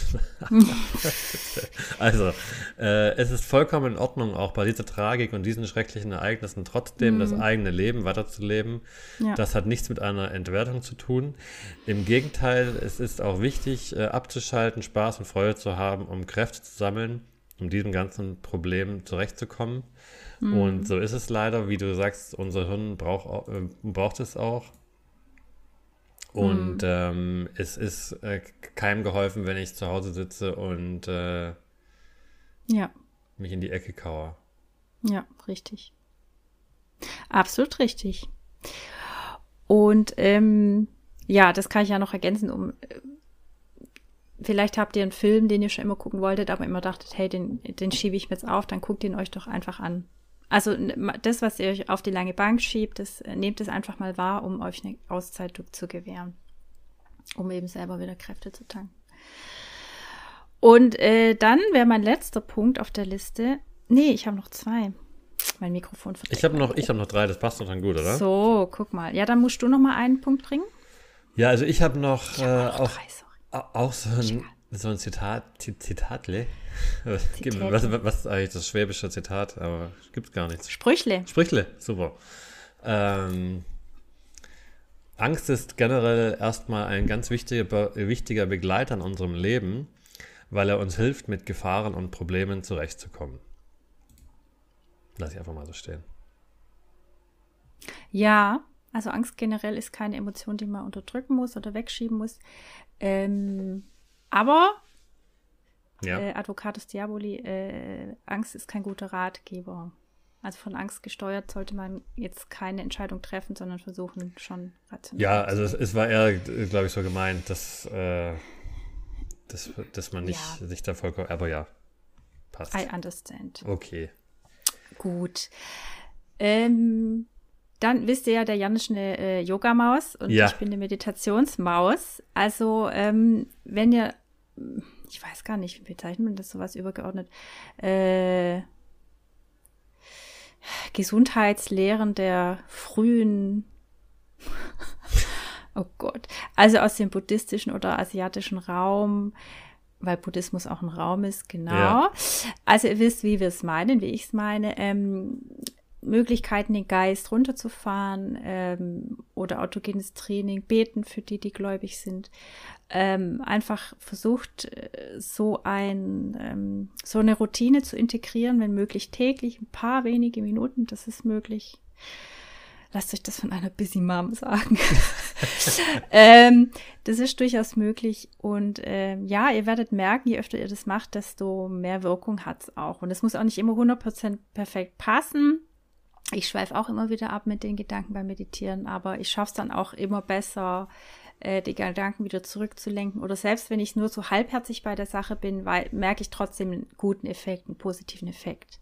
also, äh, es ist vollkommen in Ordnung, auch bei dieser Tragik und diesen schrecklichen Ereignissen trotzdem mhm. das eigene Leben weiterzuleben. Ja. Das hat nichts mit einer Entwertung zu tun. Im Gegenteil, es ist auch wichtig, äh, abzuschalten, Spaß und Freude zu haben, um Kräfte zu sammeln, um diesem ganzen Problem zurechtzukommen. Mhm. Und so ist es leider, wie du sagst, unser Hirn braucht, äh, braucht es auch. Und mhm. ähm, es ist äh, keinem geholfen, wenn ich zu Hause sitze und äh, ja. mich in die Ecke kauere. Ja, richtig. Absolut richtig. Und ähm, ja, das kann ich ja noch ergänzen, um äh, vielleicht habt ihr einen Film, den ihr schon immer gucken wolltet, aber immer dachtet, hey, den, den schiebe ich mir jetzt auf, dann guckt ihn euch doch einfach an. Also das, was ihr euch auf die lange Bank schiebt, das äh, nehmt es einfach mal wahr, um euch eine Auszeit zu gewähren. Um eben selber wieder Kräfte zu tanken. Und äh, dann wäre mein letzter Punkt auf der Liste. Nee, ich habe noch zwei. Mein Mikrofon verdeckt. Ich habe noch, hab noch drei, das passt doch dann gut, oder? So, guck mal. Ja, dann musst du noch mal einen Punkt bringen. Ja, also ich habe noch, ich hab äh, auch, drei, auch so ein, so ein Zitat, Zitatle. Was, was, was, ist eigentlich das schwäbische Zitat? Aber gibt es gar nichts. Sprüchle. Sprüchle, super. Ähm, Angst ist generell erstmal ein ganz wichtiger, wichtiger Begleiter in unserem Leben, weil er uns hilft, mit Gefahren und Problemen zurechtzukommen. Lass ich einfach mal so stehen. Ja, also Angst generell ist keine Emotion, die man unterdrücken muss oder wegschieben muss. Ähm, aber ja. äh, Advocatus Diaboli, äh, Angst ist kein guter Ratgeber. Also von Angst gesteuert sollte man jetzt keine Entscheidung treffen, sondern versuchen schon rational. Ja, also es, es war eher, glaube ich, so gemeint, dass, äh, dass, dass man nicht ja. sich da vollkommen, aber ja, passt. I understand. Okay. Gut. Ähm, dann wisst ihr ja, der Jan ist eine äh, Yoga-Maus und ja. ich bin eine Meditationsmaus. Also, ähm, wenn ihr ich weiß gar nicht, wie bezeichnet man das sowas übergeordnet, äh, Gesundheitslehren der frühen, oh Gott, also aus dem buddhistischen oder asiatischen Raum, weil Buddhismus auch ein Raum ist, genau. Ja. Also ihr wisst, wie wir es meinen, wie ich es meine. Ähm, Möglichkeiten, den Geist runterzufahren ähm, oder autogenes Training, beten für die, die gläubig sind. Ähm, einfach versucht, äh, so ein ähm, so eine Routine zu integrieren, wenn möglich täglich, ein paar wenige Minuten, das ist möglich. Lasst euch das von einer Busy Mom sagen. ähm, das ist durchaus möglich. Und ähm, ja, ihr werdet merken, je öfter ihr das macht, desto mehr Wirkung hat es auch. Und es muss auch nicht immer 100% perfekt passen ich schweife auch immer wieder ab mit den Gedanken beim Meditieren, aber ich schaffe es dann auch immer besser, äh, die Gedanken wieder zurückzulenken. Oder selbst wenn ich nur so halbherzig bei der Sache bin, weil, merke ich trotzdem einen guten Effekt, einen positiven Effekt.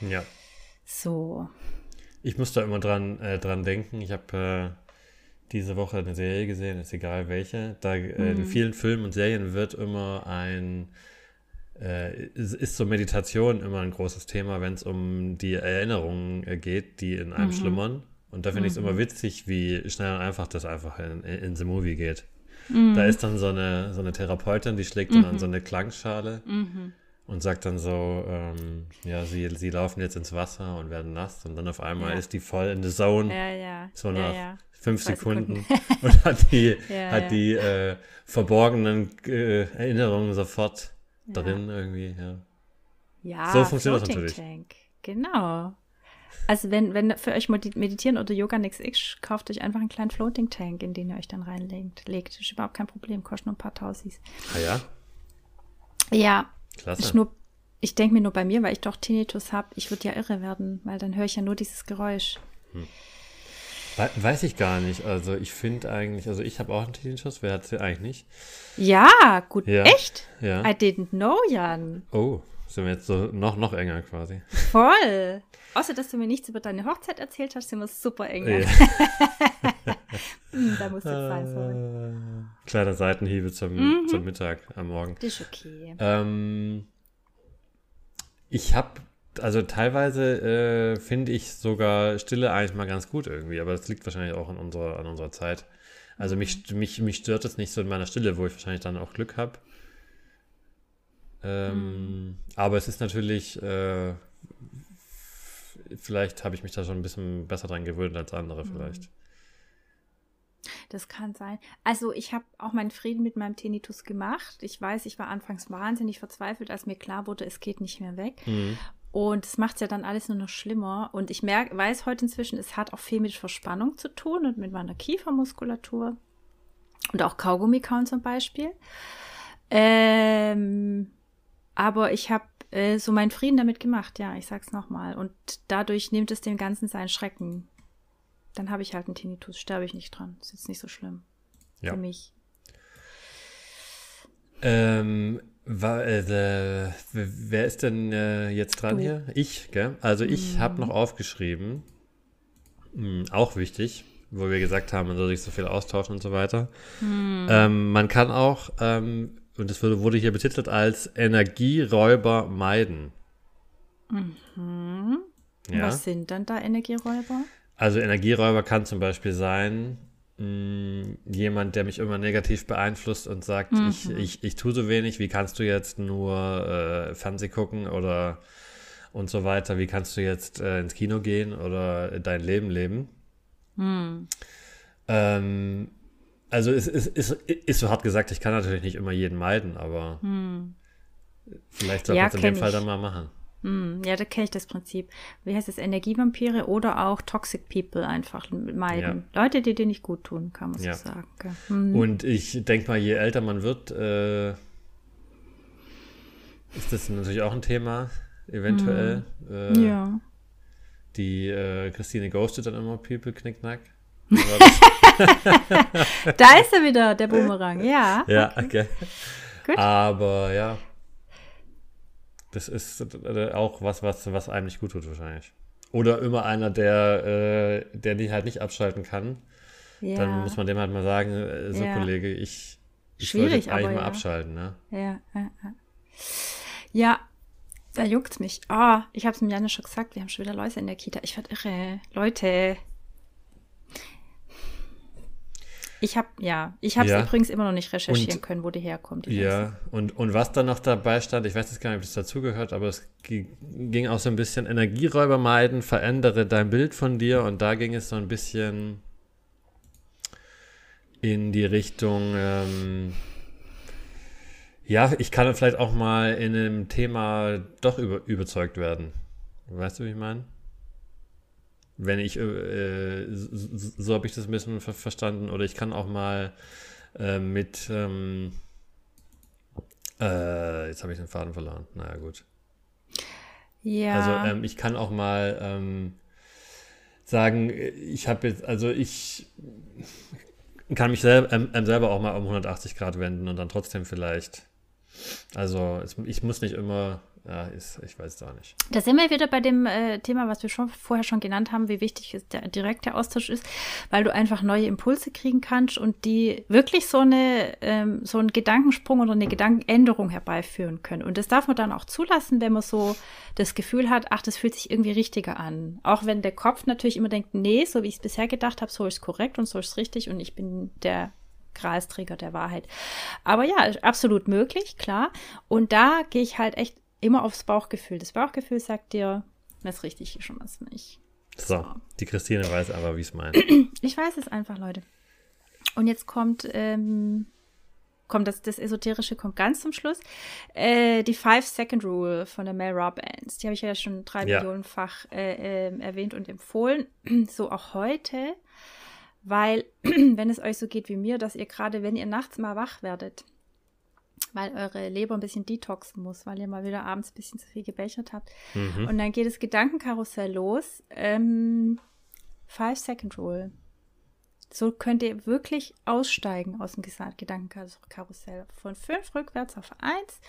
Ja. So. Ich muss da immer dran, äh, dran denken. Ich habe äh, diese Woche eine Serie gesehen, ist egal welche. Da äh, mhm. in vielen Filmen und Serien wird immer ein ist, ist so Meditation immer ein großes Thema, wenn es um die Erinnerungen äh, geht, die in einem mhm. schlummern. Und da finde ich es immer mhm. witzig, wie schnell und einfach das einfach in, in the Movie geht. Mhm. Da ist dann so eine, so eine Therapeutin, die schlägt dann an mhm. so eine Klangschale mhm. und sagt dann so, ähm, ja, sie, sie laufen jetzt ins Wasser und werden nass und dann auf einmal ja. ist die voll in the zone. Ja, ja. So nach ja, fünf Sekunden, Sekunden. und hat die, hat die äh, verborgenen äh, Erinnerungen sofort drin irgendwie, ja. Ja, so funktioniert das natürlich. Tank. Genau. Also wenn, wenn für euch Meditieren oder Yoga nichts ist, kauft euch einfach einen kleinen Floating Tank, in den ihr euch dann reinlegt. Legt. Ist überhaupt kein Problem, kostet nur ein paar Tausis. Ah ja? Ja. Klasse. Ich, ich denke mir nur bei mir, weil ich doch Tinnitus habe, ich würde ja irre werden, weil dann höre ich ja nur dieses Geräusch. Hm. Weiß ich gar nicht. Also ich finde eigentlich, also ich habe auch einen Tinnitus, wer hat sie eigentlich nicht? Ja, gut, ja, echt? Ja. I didn't know, Jan. Oh, sind wir jetzt so noch, noch enger quasi. Voll. Außer, dass du mir nichts über deine Hochzeit erzählt hast, sind wir super eng. Ja. hm, da muss jetzt sein, sorry. Äh, kleiner Seitenhiebe zum, mhm. zum Mittag am Morgen. Das ist okay. Ähm, ich habe also teilweise äh, finde ich sogar Stille eigentlich mal ganz gut irgendwie, aber das liegt wahrscheinlich auch an unserer, an unserer Zeit. Also mich, mich, mich stört es nicht so in meiner Stille, wo ich wahrscheinlich dann auch Glück habe. Ähm, mhm. Aber es ist natürlich, äh, vielleicht habe ich mich da schon ein bisschen besser dran gewöhnt als andere mhm. vielleicht. Das kann sein. Also ich habe auch meinen Frieden mit meinem Tinnitus gemacht. Ich weiß, ich war anfangs wahnsinnig verzweifelt, als mir klar wurde, es geht nicht mehr weg. Mhm. Und es macht ja dann alles nur noch schlimmer. Und ich merke, weiß heute inzwischen, es hat auch viel mit Verspannung zu tun und mit meiner Kiefermuskulatur. Und auch Kaugummi kauen zum Beispiel. Ähm, aber ich habe äh, so meinen Frieden damit gemacht, ja, ich sag's nochmal. Und dadurch nimmt es dem Ganzen seinen Schrecken. Dann habe ich halt einen Tinnitus, sterbe ich nicht dran. Ist jetzt nicht so schlimm. Ja. Für mich. Ähm, war, äh, wer ist denn äh, jetzt dran du. hier? Ich, gell? Also ich mm. habe noch aufgeschrieben, mh, hm, auch wichtig, wo wir gesagt haben, man soll sich so viel austauschen und so weiter. Mm. Ähm, man kann auch, ähm, und das wurde, wurde hier betitelt als Energieräuber meiden. Mhm. Ja. Was sind dann da Energieräuber? Also Energieräuber kann zum Beispiel sein, Jemand, der mich immer negativ beeinflusst und sagt, mhm. ich, ich, ich tue so wenig, wie kannst du jetzt nur äh, Fernseh gucken oder und so weiter, wie kannst du jetzt äh, ins Kino gehen oder dein Leben leben? Mhm. Ähm, also es ist, ist, ist, so hart gesagt, ich kann natürlich nicht immer jeden meiden, aber mhm. vielleicht sollte ja, man es in dem Fall dann mal machen. Hm, ja, da kenne ich das Prinzip. Wie heißt es? Energievampire oder auch Toxic People einfach meiden. Ja. Leute, die dir nicht gut tun, kann man ja. so sagen. Hm. Und ich denke mal, je älter man wird, äh, ist das natürlich auch ein Thema, eventuell. Hm. Äh, ja. Die äh, Christine ghostet dann immer People Knickknack. da ist er wieder, der Boomerang, ja. Ja, okay. okay. Aber ja, das ist äh, auch was, was, was einem nicht gut tut wahrscheinlich. Oder immer einer, der, äh, der die halt nicht abschalten kann. Ja. Dann muss man dem halt mal sagen, äh, so ja. Kollege, ich, ich Schwierig, jetzt eigentlich mal ja. abschalten. Ne? Ja, ja, ja. da juckt's mich. Oh, ich habe es mir Janne schon gesagt, wir haben schon wieder Läuse in der Kita. Ich werde irre. Leute, Ich habe ja, ich habe es ja. übrigens immer noch nicht recherchieren und, können, wo die herkommt. Die ja, und, und was da noch dabei stand, ich weiß jetzt gar nicht, ob das dazugehört, aber es ging auch so ein bisschen Energieräuber meiden, verändere dein Bild von dir und da ging es so ein bisschen in die Richtung, ähm, ja, ich kann vielleicht auch mal in einem Thema doch über, überzeugt werden. Weißt du, wie ich meine? Wenn ich, äh, so, so habe ich das ein bisschen ver verstanden, oder ich kann auch mal äh, mit, ähm, äh, jetzt habe ich den Faden verloren, naja gut. Ja. Also ähm, ich kann auch mal ähm, sagen, ich habe jetzt, also ich kann mich selber, ähm, ähm, selber auch mal um 180 Grad wenden und dann trotzdem vielleicht. Also es, ich muss nicht immer ja, ist, ich weiß es auch nicht. Da sind wir wieder bei dem äh, Thema, was wir schon vorher schon genannt haben, wie wichtig der direkte Austausch ist, weil du einfach neue Impulse kriegen kannst und die wirklich so eine ähm, so einen Gedankensprung oder eine Gedankenänderung herbeiführen können. Und das darf man dann auch zulassen, wenn man so das Gefühl hat, ach, das fühlt sich irgendwie richtiger an. Auch wenn der Kopf natürlich immer denkt, nee, so wie ich es bisher gedacht habe, so ist es korrekt und so ist es richtig und ich bin der Gralsträger der Wahrheit. Aber ja, absolut möglich, klar. Und da gehe ich halt echt immer aufs Bauchgefühl. Das Bauchgefühl sagt dir, was richtig ist und was nicht. So, die Christine weiß aber, wie es meint. Ich weiß es einfach, Leute. Und jetzt kommt, ähm, kommt das, das Esoterische kommt ganz zum Schluss. Äh, die Five-Second-Rule von der Mel Robbins. Die habe ich ja schon drei ja. Millionenfach äh, äh, erwähnt und empfohlen. so auch heute. Weil, wenn es euch so geht wie mir, dass ihr gerade, wenn ihr nachts mal wach werdet, weil eure Leber ein bisschen detoxen muss, weil ihr mal wieder abends ein bisschen zu viel gebechert habt. Mhm. Und dann geht das Gedankenkarussell los. Ähm, Five Second Rule. So könnt ihr wirklich aussteigen aus dem Gedankenkarussell. Von fünf rückwärts auf eins.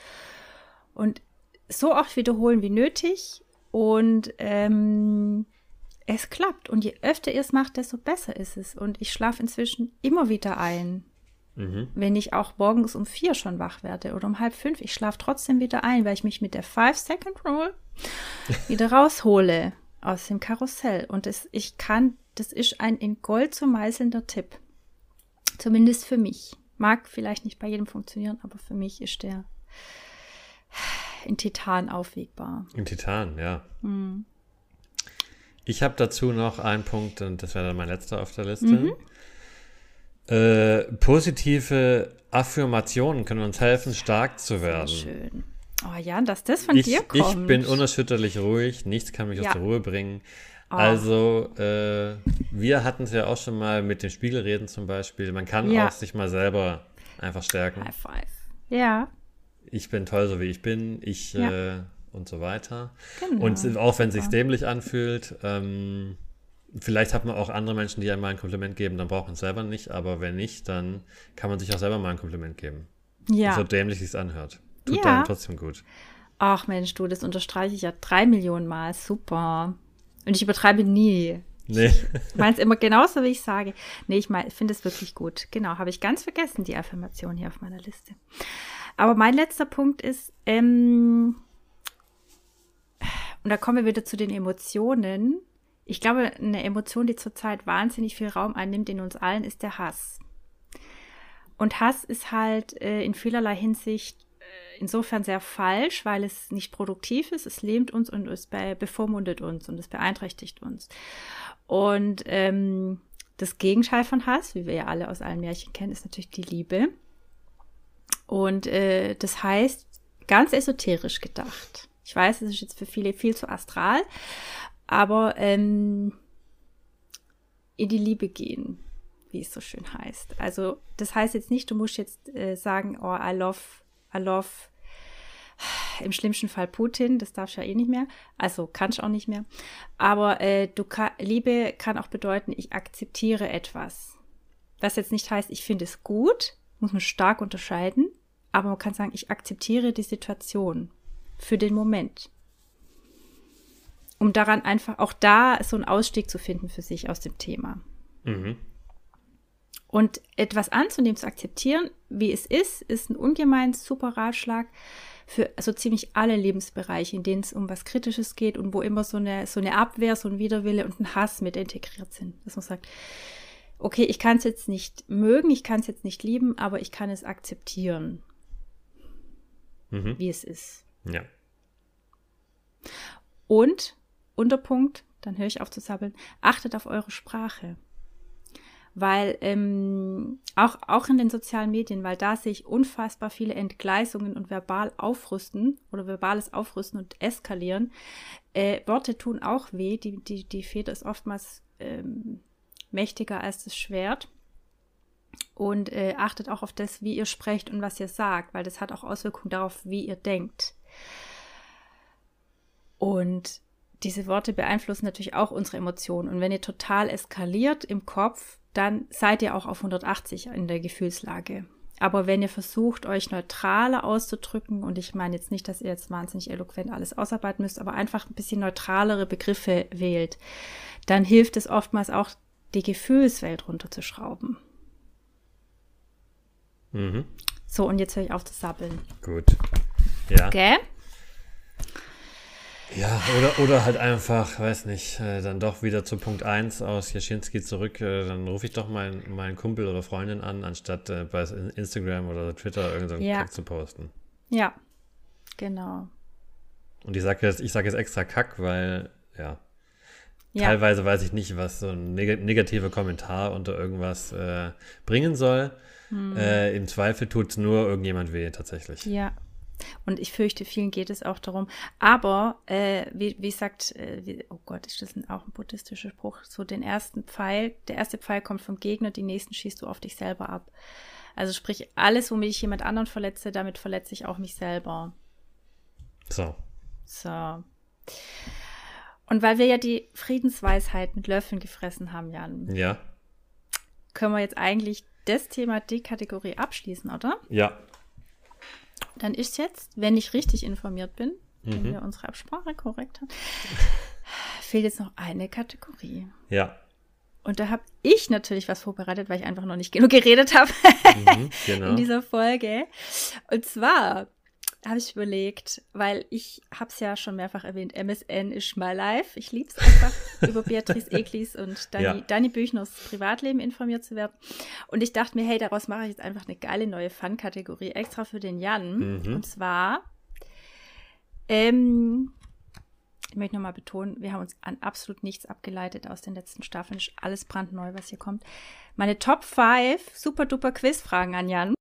Und so oft wiederholen wie nötig. Und ähm, es klappt. Und je öfter ihr es macht, desto besser ist es. Und ich schlafe inzwischen immer wieder ein. Mhm. Wenn ich auch morgens um vier schon wach werde oder um halb fünf, ich schlafe trotzdem wieder ein, weil ich mich mit der Five-Second-Rule wieder raushole aus dem Karussell. Und das, ich kann, das ist ein in Gold zu meißelnder Tipp. Zumindest für mich. Mag vielleicht nicht bei jedem funktionieren, aber für mich ist der in Titan aufwegbar. In Titan, ja. Mhm. Ich habe dazu noch einen Punkt, und das wäre dann mein letzter auf der Liste. Mhm. Äh, positive Affirmationen können uns helfen, stark zu werden. Schön. Oh Jan, dass das von ich, dir kommt. Ich bin unerschütterlich ruhig, nichts kann mich ja. aus der Ruhe bringen. Oh. Also, äh, wir hatten es ja auch schon mal mit den Spiegelreden zum Beispiel. Man kann ja. auch sich mal selber einfach stärken. High five. Ja. Ich bin toll, so wie ich bin. Ich ja. äh, und so weiter. Genau. Und auch wenn es sich dämlich anfühlt, ähm, vielleicht hat man auch andere Menschen, die einem mal ein Kompliment geben, dann braucht man es selber nicht. Aber wenn nicht, dann kann man sich auch selber mal ein Kompliment geben. Ja. So dämlich es anhört. Tut ja. dann trotzdem gut. Ach Mensch, du, das unterstreiche ich ja drei Millionen Mal. Super. Und ich übertreibe nie. Nee. Ich meine es immer genauso, wie ich sage. Nee, ich finde es wirklich gut. Genau, habe ich ganz vergessen, die Affirmation hier auf meiner Liste. Aber mein letzter Punkt ist, ähm, und da kommen wir wieder zu den Emotionen. Ich glaube, eine Emotion, die zurzeit wahnsinnig viel Raum einnimmt in uns allen, ist der Hass. Und Hass ist halt äh, in vielerlei Hinsicht äh, insofern sehr falsch, weil es nicht produktiv ist. Es lähmt uns und es be bevormundet uns und es beeinträchtigt uns. Und ähm, das Gegenteil von Hass, wie wir ja alle aus allen Märchen kennen, ist natürlich die Liebe. Und äh, das heißt, ganz esoterisch gedacht. Ich weiß, es ist jetzt für viele viel zu astral, aber ähm, in die Liebe gehen, wie es so schön heißt. Also das heißt jetzt nicht, du musst jetzt äh, sagen, oh, I love, I love im schlimmsten Fall Putin, das darfst du ja eh nicht mehr, also kannst du auch nicht mehr. Aber äh, du kann, Liebe kann auch bedeuten, ich akzeptiere etwas. Was jetzt nicht heißt, ich finde es gut, muss man stark unterscheiden, aber man kann sagen, ich akzeptiere die Situation für den Moment. Um daran einfach auch da so einen Ausstieg zu finden für sich aus dem Thema. Mhm. Und etwas anzunehmen, zu akzeptieren, wie es ist, ist ein ungemein super Ratschlag für so ziemlich alle Lebensbereiche, in denen es um was Kritisches geht und wo immer so eine, so eine Abwehr, so ein Widerwille und ein Hass mit integriert sind. Dass man sagt, okay, ich kann es jetzt nicht mögen, ich kann es jetzt nicht lieben, aber ich kann es akzeptieren, mhm. wie es ist. Ja. Und, Unterpunkt, dann höre ich auf zu sabbeln, achtet auf eure Sprache. Weil ähm, auch, auch in den sozialen Medien, weil da sehe ich unfassbar viele Entgleisungen und verbal aufrüsten oder verbales Aufrüsten und eskalieren. Äh, Worte tun auch weh. Die, die, die Feder ist oftmals ähm, mächtiger als das Schwert. Und äh, achtet auch auf das, wie ihr sprecht und was ihr sagt, weil das hat auch Auswirkungen darauf, wie ihr denkt. Und diese Worte beeinflussen natürlich auch unsere Emotionen. Und wenn ihr total eskaliert im Kopf, dann seid ihr auch auf 180 in der Gefühlslage. Aber wenn ihr versucht, euch neutraler auszudrücken, und ich meine jetzt nicht, dass ihr jetzt wahnsinnig eloquent alles ausarbeiten müsst, aber einfach ein bisschen neutralere Begriffe wählt, dann hilft es oftmals auch, die Gefühlswelt runterzuschrauben. Mhm. So, und jetzt höre ich auf zu sabbeln. Gut. Ja. Okay? Ja, oder, oder halt einfach, weiß nicht, äh, dann doch wieder zu Punkt 1 aus Jaschinski zurück. Äh, dann rufe ich doch meinen mein Kumpel oder Freundin an, anstatt äh, bei Instagram oder Twitter irgendeinen ja. Kack zu posten. Ja, genau. Und ich sage jetzt, ich sage jetzt extra Kack, weil, ja, ja. Teilweise weiß ich nicht, was so ein neg negativer Kommentar unter irgendwas äh, bringen soll. Hm. Äh, Im Zweifel tut es nur irgendjemand weh, tatsächlich. Ja. Und ich fürchte, vielen geht es auch darum. Aber, äh, wie, wie sagt, äh, wie, oh Gott, ist das ein, auch ein buddhistischer Spruch? So den ersten Pfeil, der erste Pfeil kommt vom Gegner, die nächsten schießt du auf dich selber ab. Also sprich, alles, womit ich jemand anderen verletze, damit verletze ich auch mich selber. So. So. Und weil wir ja die Friedensweisheit mit Löffeln gefressen haben, Jan. Ja. Können wir jetzt eigentlich das Thema D-Kategorie abschließen, oder? Ja. Dann ist jetzt, wenn ich richtig informiert bin, mhm. wenn wir unsere Absprache korrekt haben, fehlt jetzt noch eine Kategorie. Ja. Und da habe ich natürlich was vorbereitet, weil ich einfach noch nicht genug geredet habe mhm, genau. in dieser Folge. Und zwar habe ich überlegt, weil ich habe es ja schon mehrfach erwähnt, MSN ist my life. Ich liebe es einfach, über Beatrice Eglis und Dani, ja. Dani Büchners Privatleben informiert zu werden. Und ich dachte mir, hey, daraus mache ich jetzt einfach eine geile neue Fun-Kategorie extra für den Jan. Mhm. Und zwar, ähm, ich möchte nochmal betonen, wir haben uns an absolut nichts abgeleitet aus den letzten Staffeln. Ist alles brandneu, was hier kommt. Meine Top 5 super duper Quizfragen an Jan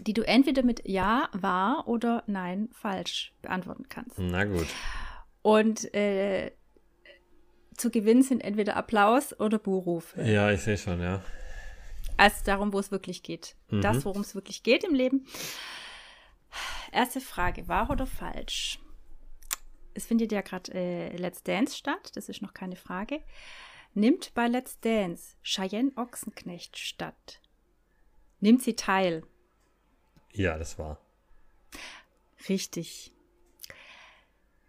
die du entweder mit Ja, wahr oder Nein, falsch beantworten kannst. Na gut. Und äh, zu gewinnen sind entweder Applaus oder Buhrufe. Ja, ich sehe schon, ja. Also darum, wo es wirklich geht. Mhm. Das, worum es wirklich geht im Leben. Erste Frage, wahr oder falsch? Es findet ja gerade äh, Let's Dance statt, das ist noch keine Frage. Nimmt bei Let's Dance Cheyenne Ochsenknecht statt? Nimmt sie teil? Ja, das war. Richtig.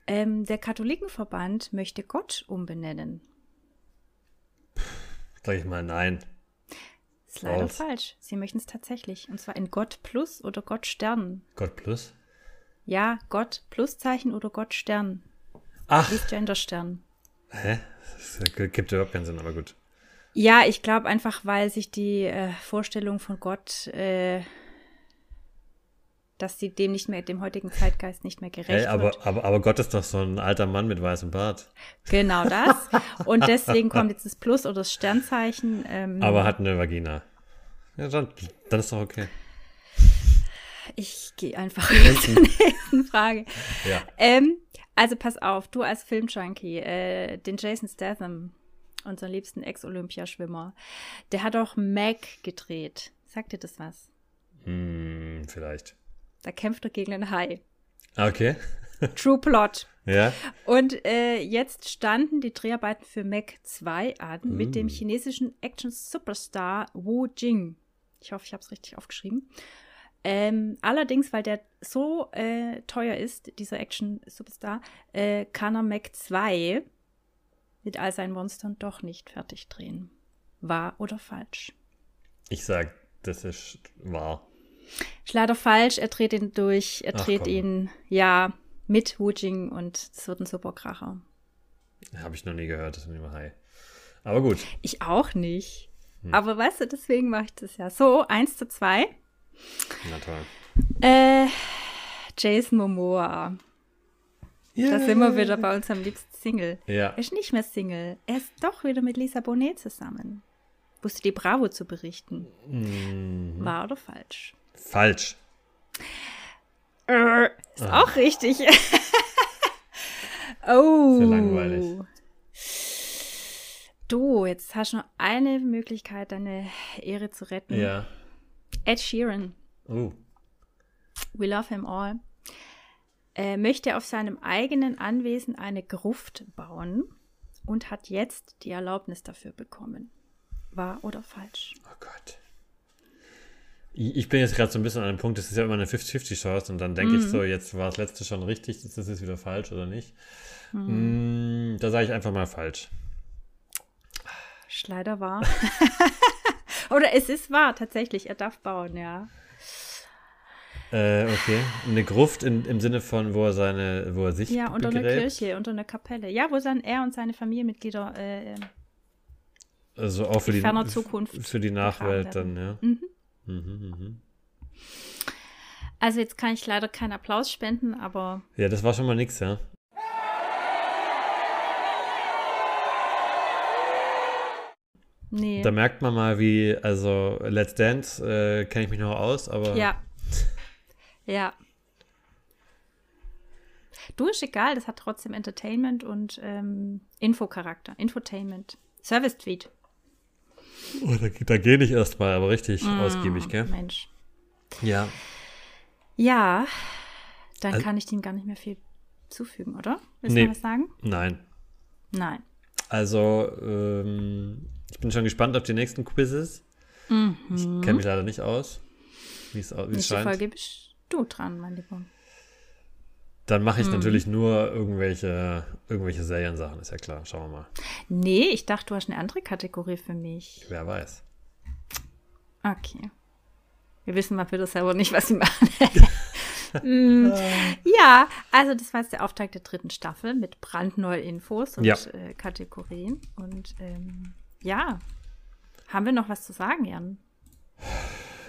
Ähm, der Katholikenverband möchte Gott umbenennen. Sag ich mal nein. Ist leider Raus. falsch. Sie möchten es tatsächlich. Und zwar in Gott Plus oder Gott Stern. Gott Plus? Ja, Gott Pluszeichen oder Gott Stern. Ach. Nicht Gender Stern. Hä? Das gibt überhaupt keinen Sinn, aber gut. Ja, ich glaube einfach, weil sich die äh, Vorstellung von Gott äh, dass sie dem nicht mehr, dem heutigen Zeitgeist nicht mehr gerecht hey, aber, wird. Aber, aber Gott ist doch so ein alter Mann mit weißem Bart. Genau das. Und deswegen kommt jetzt das Plus oder das Sternzeichen. Ähm, aber hat eine Vagina. Ja, dann, dann ist doch okay. Ich gehe einfach zur nächsten Frage. Ja. Ähm, also pass auf, du als Filmjunkie, äh, den Jason Statham, unseren liebsten Ex-Olympiaschwimmer, der hat auch Meg gedreht. Sagt dir das was? Hm, vielleicht. Da kämpft er gegen einen Hai. Okay. True Plot. Ja. Und äh, jetzt standen die Dreharbeiten für Mac 2 an mm. mit dem chinesischen Action-Superstar Wu Jing. Ich hoffe, ich habe es richtig aufgeschrieben. Ähm, allerdings, weil der so äh, teuer ist, dieser Action-Superstar, äh, kann er Mac 2 mit all seinen Monstern doch nicht fertig drehen. Wahr oder falsch? Ich sag, das ist wahr. Ist leider falsch. Er dreht ihn durch. Er Ach, dreht komm. ihn, ja, mit Wu Jing und es wird ein super Kracher. Habe ich noch nie gehört, das mit dem Hai. Aber gut. Ich auch nicht. Hm. Aber weißt du, deswegen mache ich das ja. So, eins zu zwei. Na toll. Äh, Jason Momoa. Yeah. Da sind wir wieder bei unserem liebsten Single. Ja. Er ist nicht mehr Single. Er ist doch wieder mit Lisa Bonet zusammen. Wusste die Bravo zu berichten. Mhm. Wahr oder falsch? Falsch. Äh, ist ah. auch richtig. oh. Sehr langweilig. Du, jetzt hast du noch eine Möglichkeit, deine Ehre zu retten. Ja. Ed Sheeran. Oh. We love him all. Äh, möchte auf seinem eigenen Anwesen eine Gruft bauen und hat jetzt die Erlaubnis dafür bekommen. Wahr oder falsch? Oh Gott. Ich bin jetzt gerade so ein bisschen an dem Punkt, das ist ja immer eine 50-50-Chance und dann denke mhm. ich so, jetzt war das letzte schon richtig, ist das jetzt wieder falsch oder nicht? Mhm. Mm, da sage ich einfach mal falsch. Schleider wahr. oder es ist wahr, tatsächlich, er darf bauen, ja. Äh, okay. Eine Gruft in, im Sinne von, wo er seine, wo er sich Ja, unter einer Kirche, unter einer Kapelle. Ja, wo dann er und seine Familienmitglieder äh, also auch für die, ferner Zukunft für die Nachwelt dann, ja. Mhm. Mhm, mhm. Also jetzt kann ich leider keinen Applaus spenden, aber. Ja, das war schon mal nix, ja. Nee. Da merkt man mal, wie, also Let's Dance äh, kenne ich mich noch aus, aber. Ja. Ja. Du ist egal, das hat trotzdem Entertainment und ähm, Infocharakter. Infotainment. Service-Tweet. Oh, da, da gehe ich erstmal, aber richtig mm, ausgiebig, gell? Mensch. Ja. Ja, dann also, kann ich dem gar nicht mehr viel zufügen, oder? Willst nee, du was sagen? Nein. Nein. Also, ähm, ich bin schon gespannt auf die nächsten Quizzes. Mhm. Ich kenne mich leider nicht aus, wie es scheint. Nächste Folge bist du dran, mein Lieber. Dann mache ich hm. natürlich nur irgendwelche, irgendwelche Seriensachen, ist ja klar. Schauen wir mal. Nee, ich dachte, du hast eine andere Kategorie für mich. Wer weiß. Okay. Wir wissen mal bitte selber nicht, was sie machen. mm, ja, also das war jetzt der Auftakt der dritten Staffel mit brandneuen Infos und Ja. äh, Kategorien. Und ähm, ja, haben wir noch was zu sagen, Jan?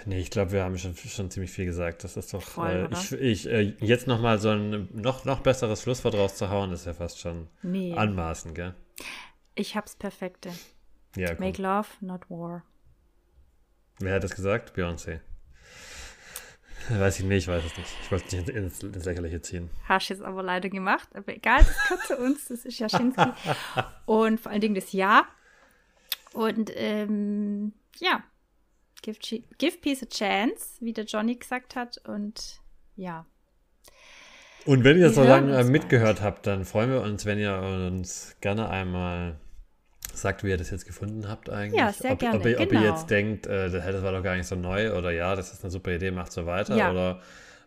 Nee, ich glaube, wir haben schon, schon ziemlich viel gesagt. Das ist doch. Voll, äh, ich ich äh, jetzt nochmal so ein noch, noch besseres Schlusswort rauszuhauen, ist ja fast schon Nee, anmaßend, gell? ich hab's perfekte. Ja, komm. Make love, not war. Wer hat das gesagt? Beyoncé. Weiß ich nicht, ich weiß es nicht. Ich wollte es nicht ins, ins Lächerliche ziehen. Hast jetzt aber leider gemacht, aber egal, das gehört zu uns, das ist Jaschinski. Und vor allen Dingen das Ja. Und ähm, ja, give, give Peace a chance, wie der Johnny gesagt hat. Und ja, Und wenn ihr Wir so lange mitgehört habt, dann freuen wir uns, wenn ihr uns gerne einmal sagt, wie ihr das jetzt gefunden habt eigentlich. Ja, sehr ob, gerne, Ob, ihr, ob ihr genau. jetzt denkt, äh, das das war doch gar nicht so neu oder ja, das ist eine super Idee, macht so weiter. Ja. Oder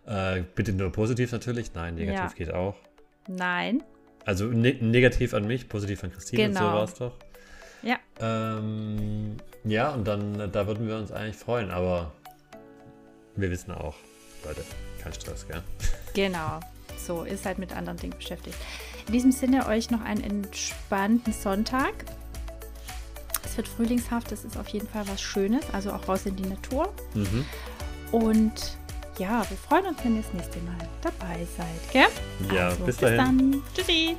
äh, bitte nur positiv natürlich. Nein, negativ Ja. geht auch. nein, Also ne negativ an mich, positiv an Christine, Genau. so war es doch. ja, Ähm, ja, und dann, äh, da würden wir uns eigentlich freuen, aber wir wissen auch, Leute, kein Stress, gell? genau. So, ihr seid mit anderen Dingen beschäftigt. In diesem Sinne euch noch einen entspannten Sonntag. Es wird frühlingshaft, das ist auf jeden Fall was Schönes, also auch raus in die Natur. Mhm. Und ja, wir freuen uns, wenn ihr das nächste Mal dabei seid, gell? Ja, also, bis dahin. dann. Tschüssi.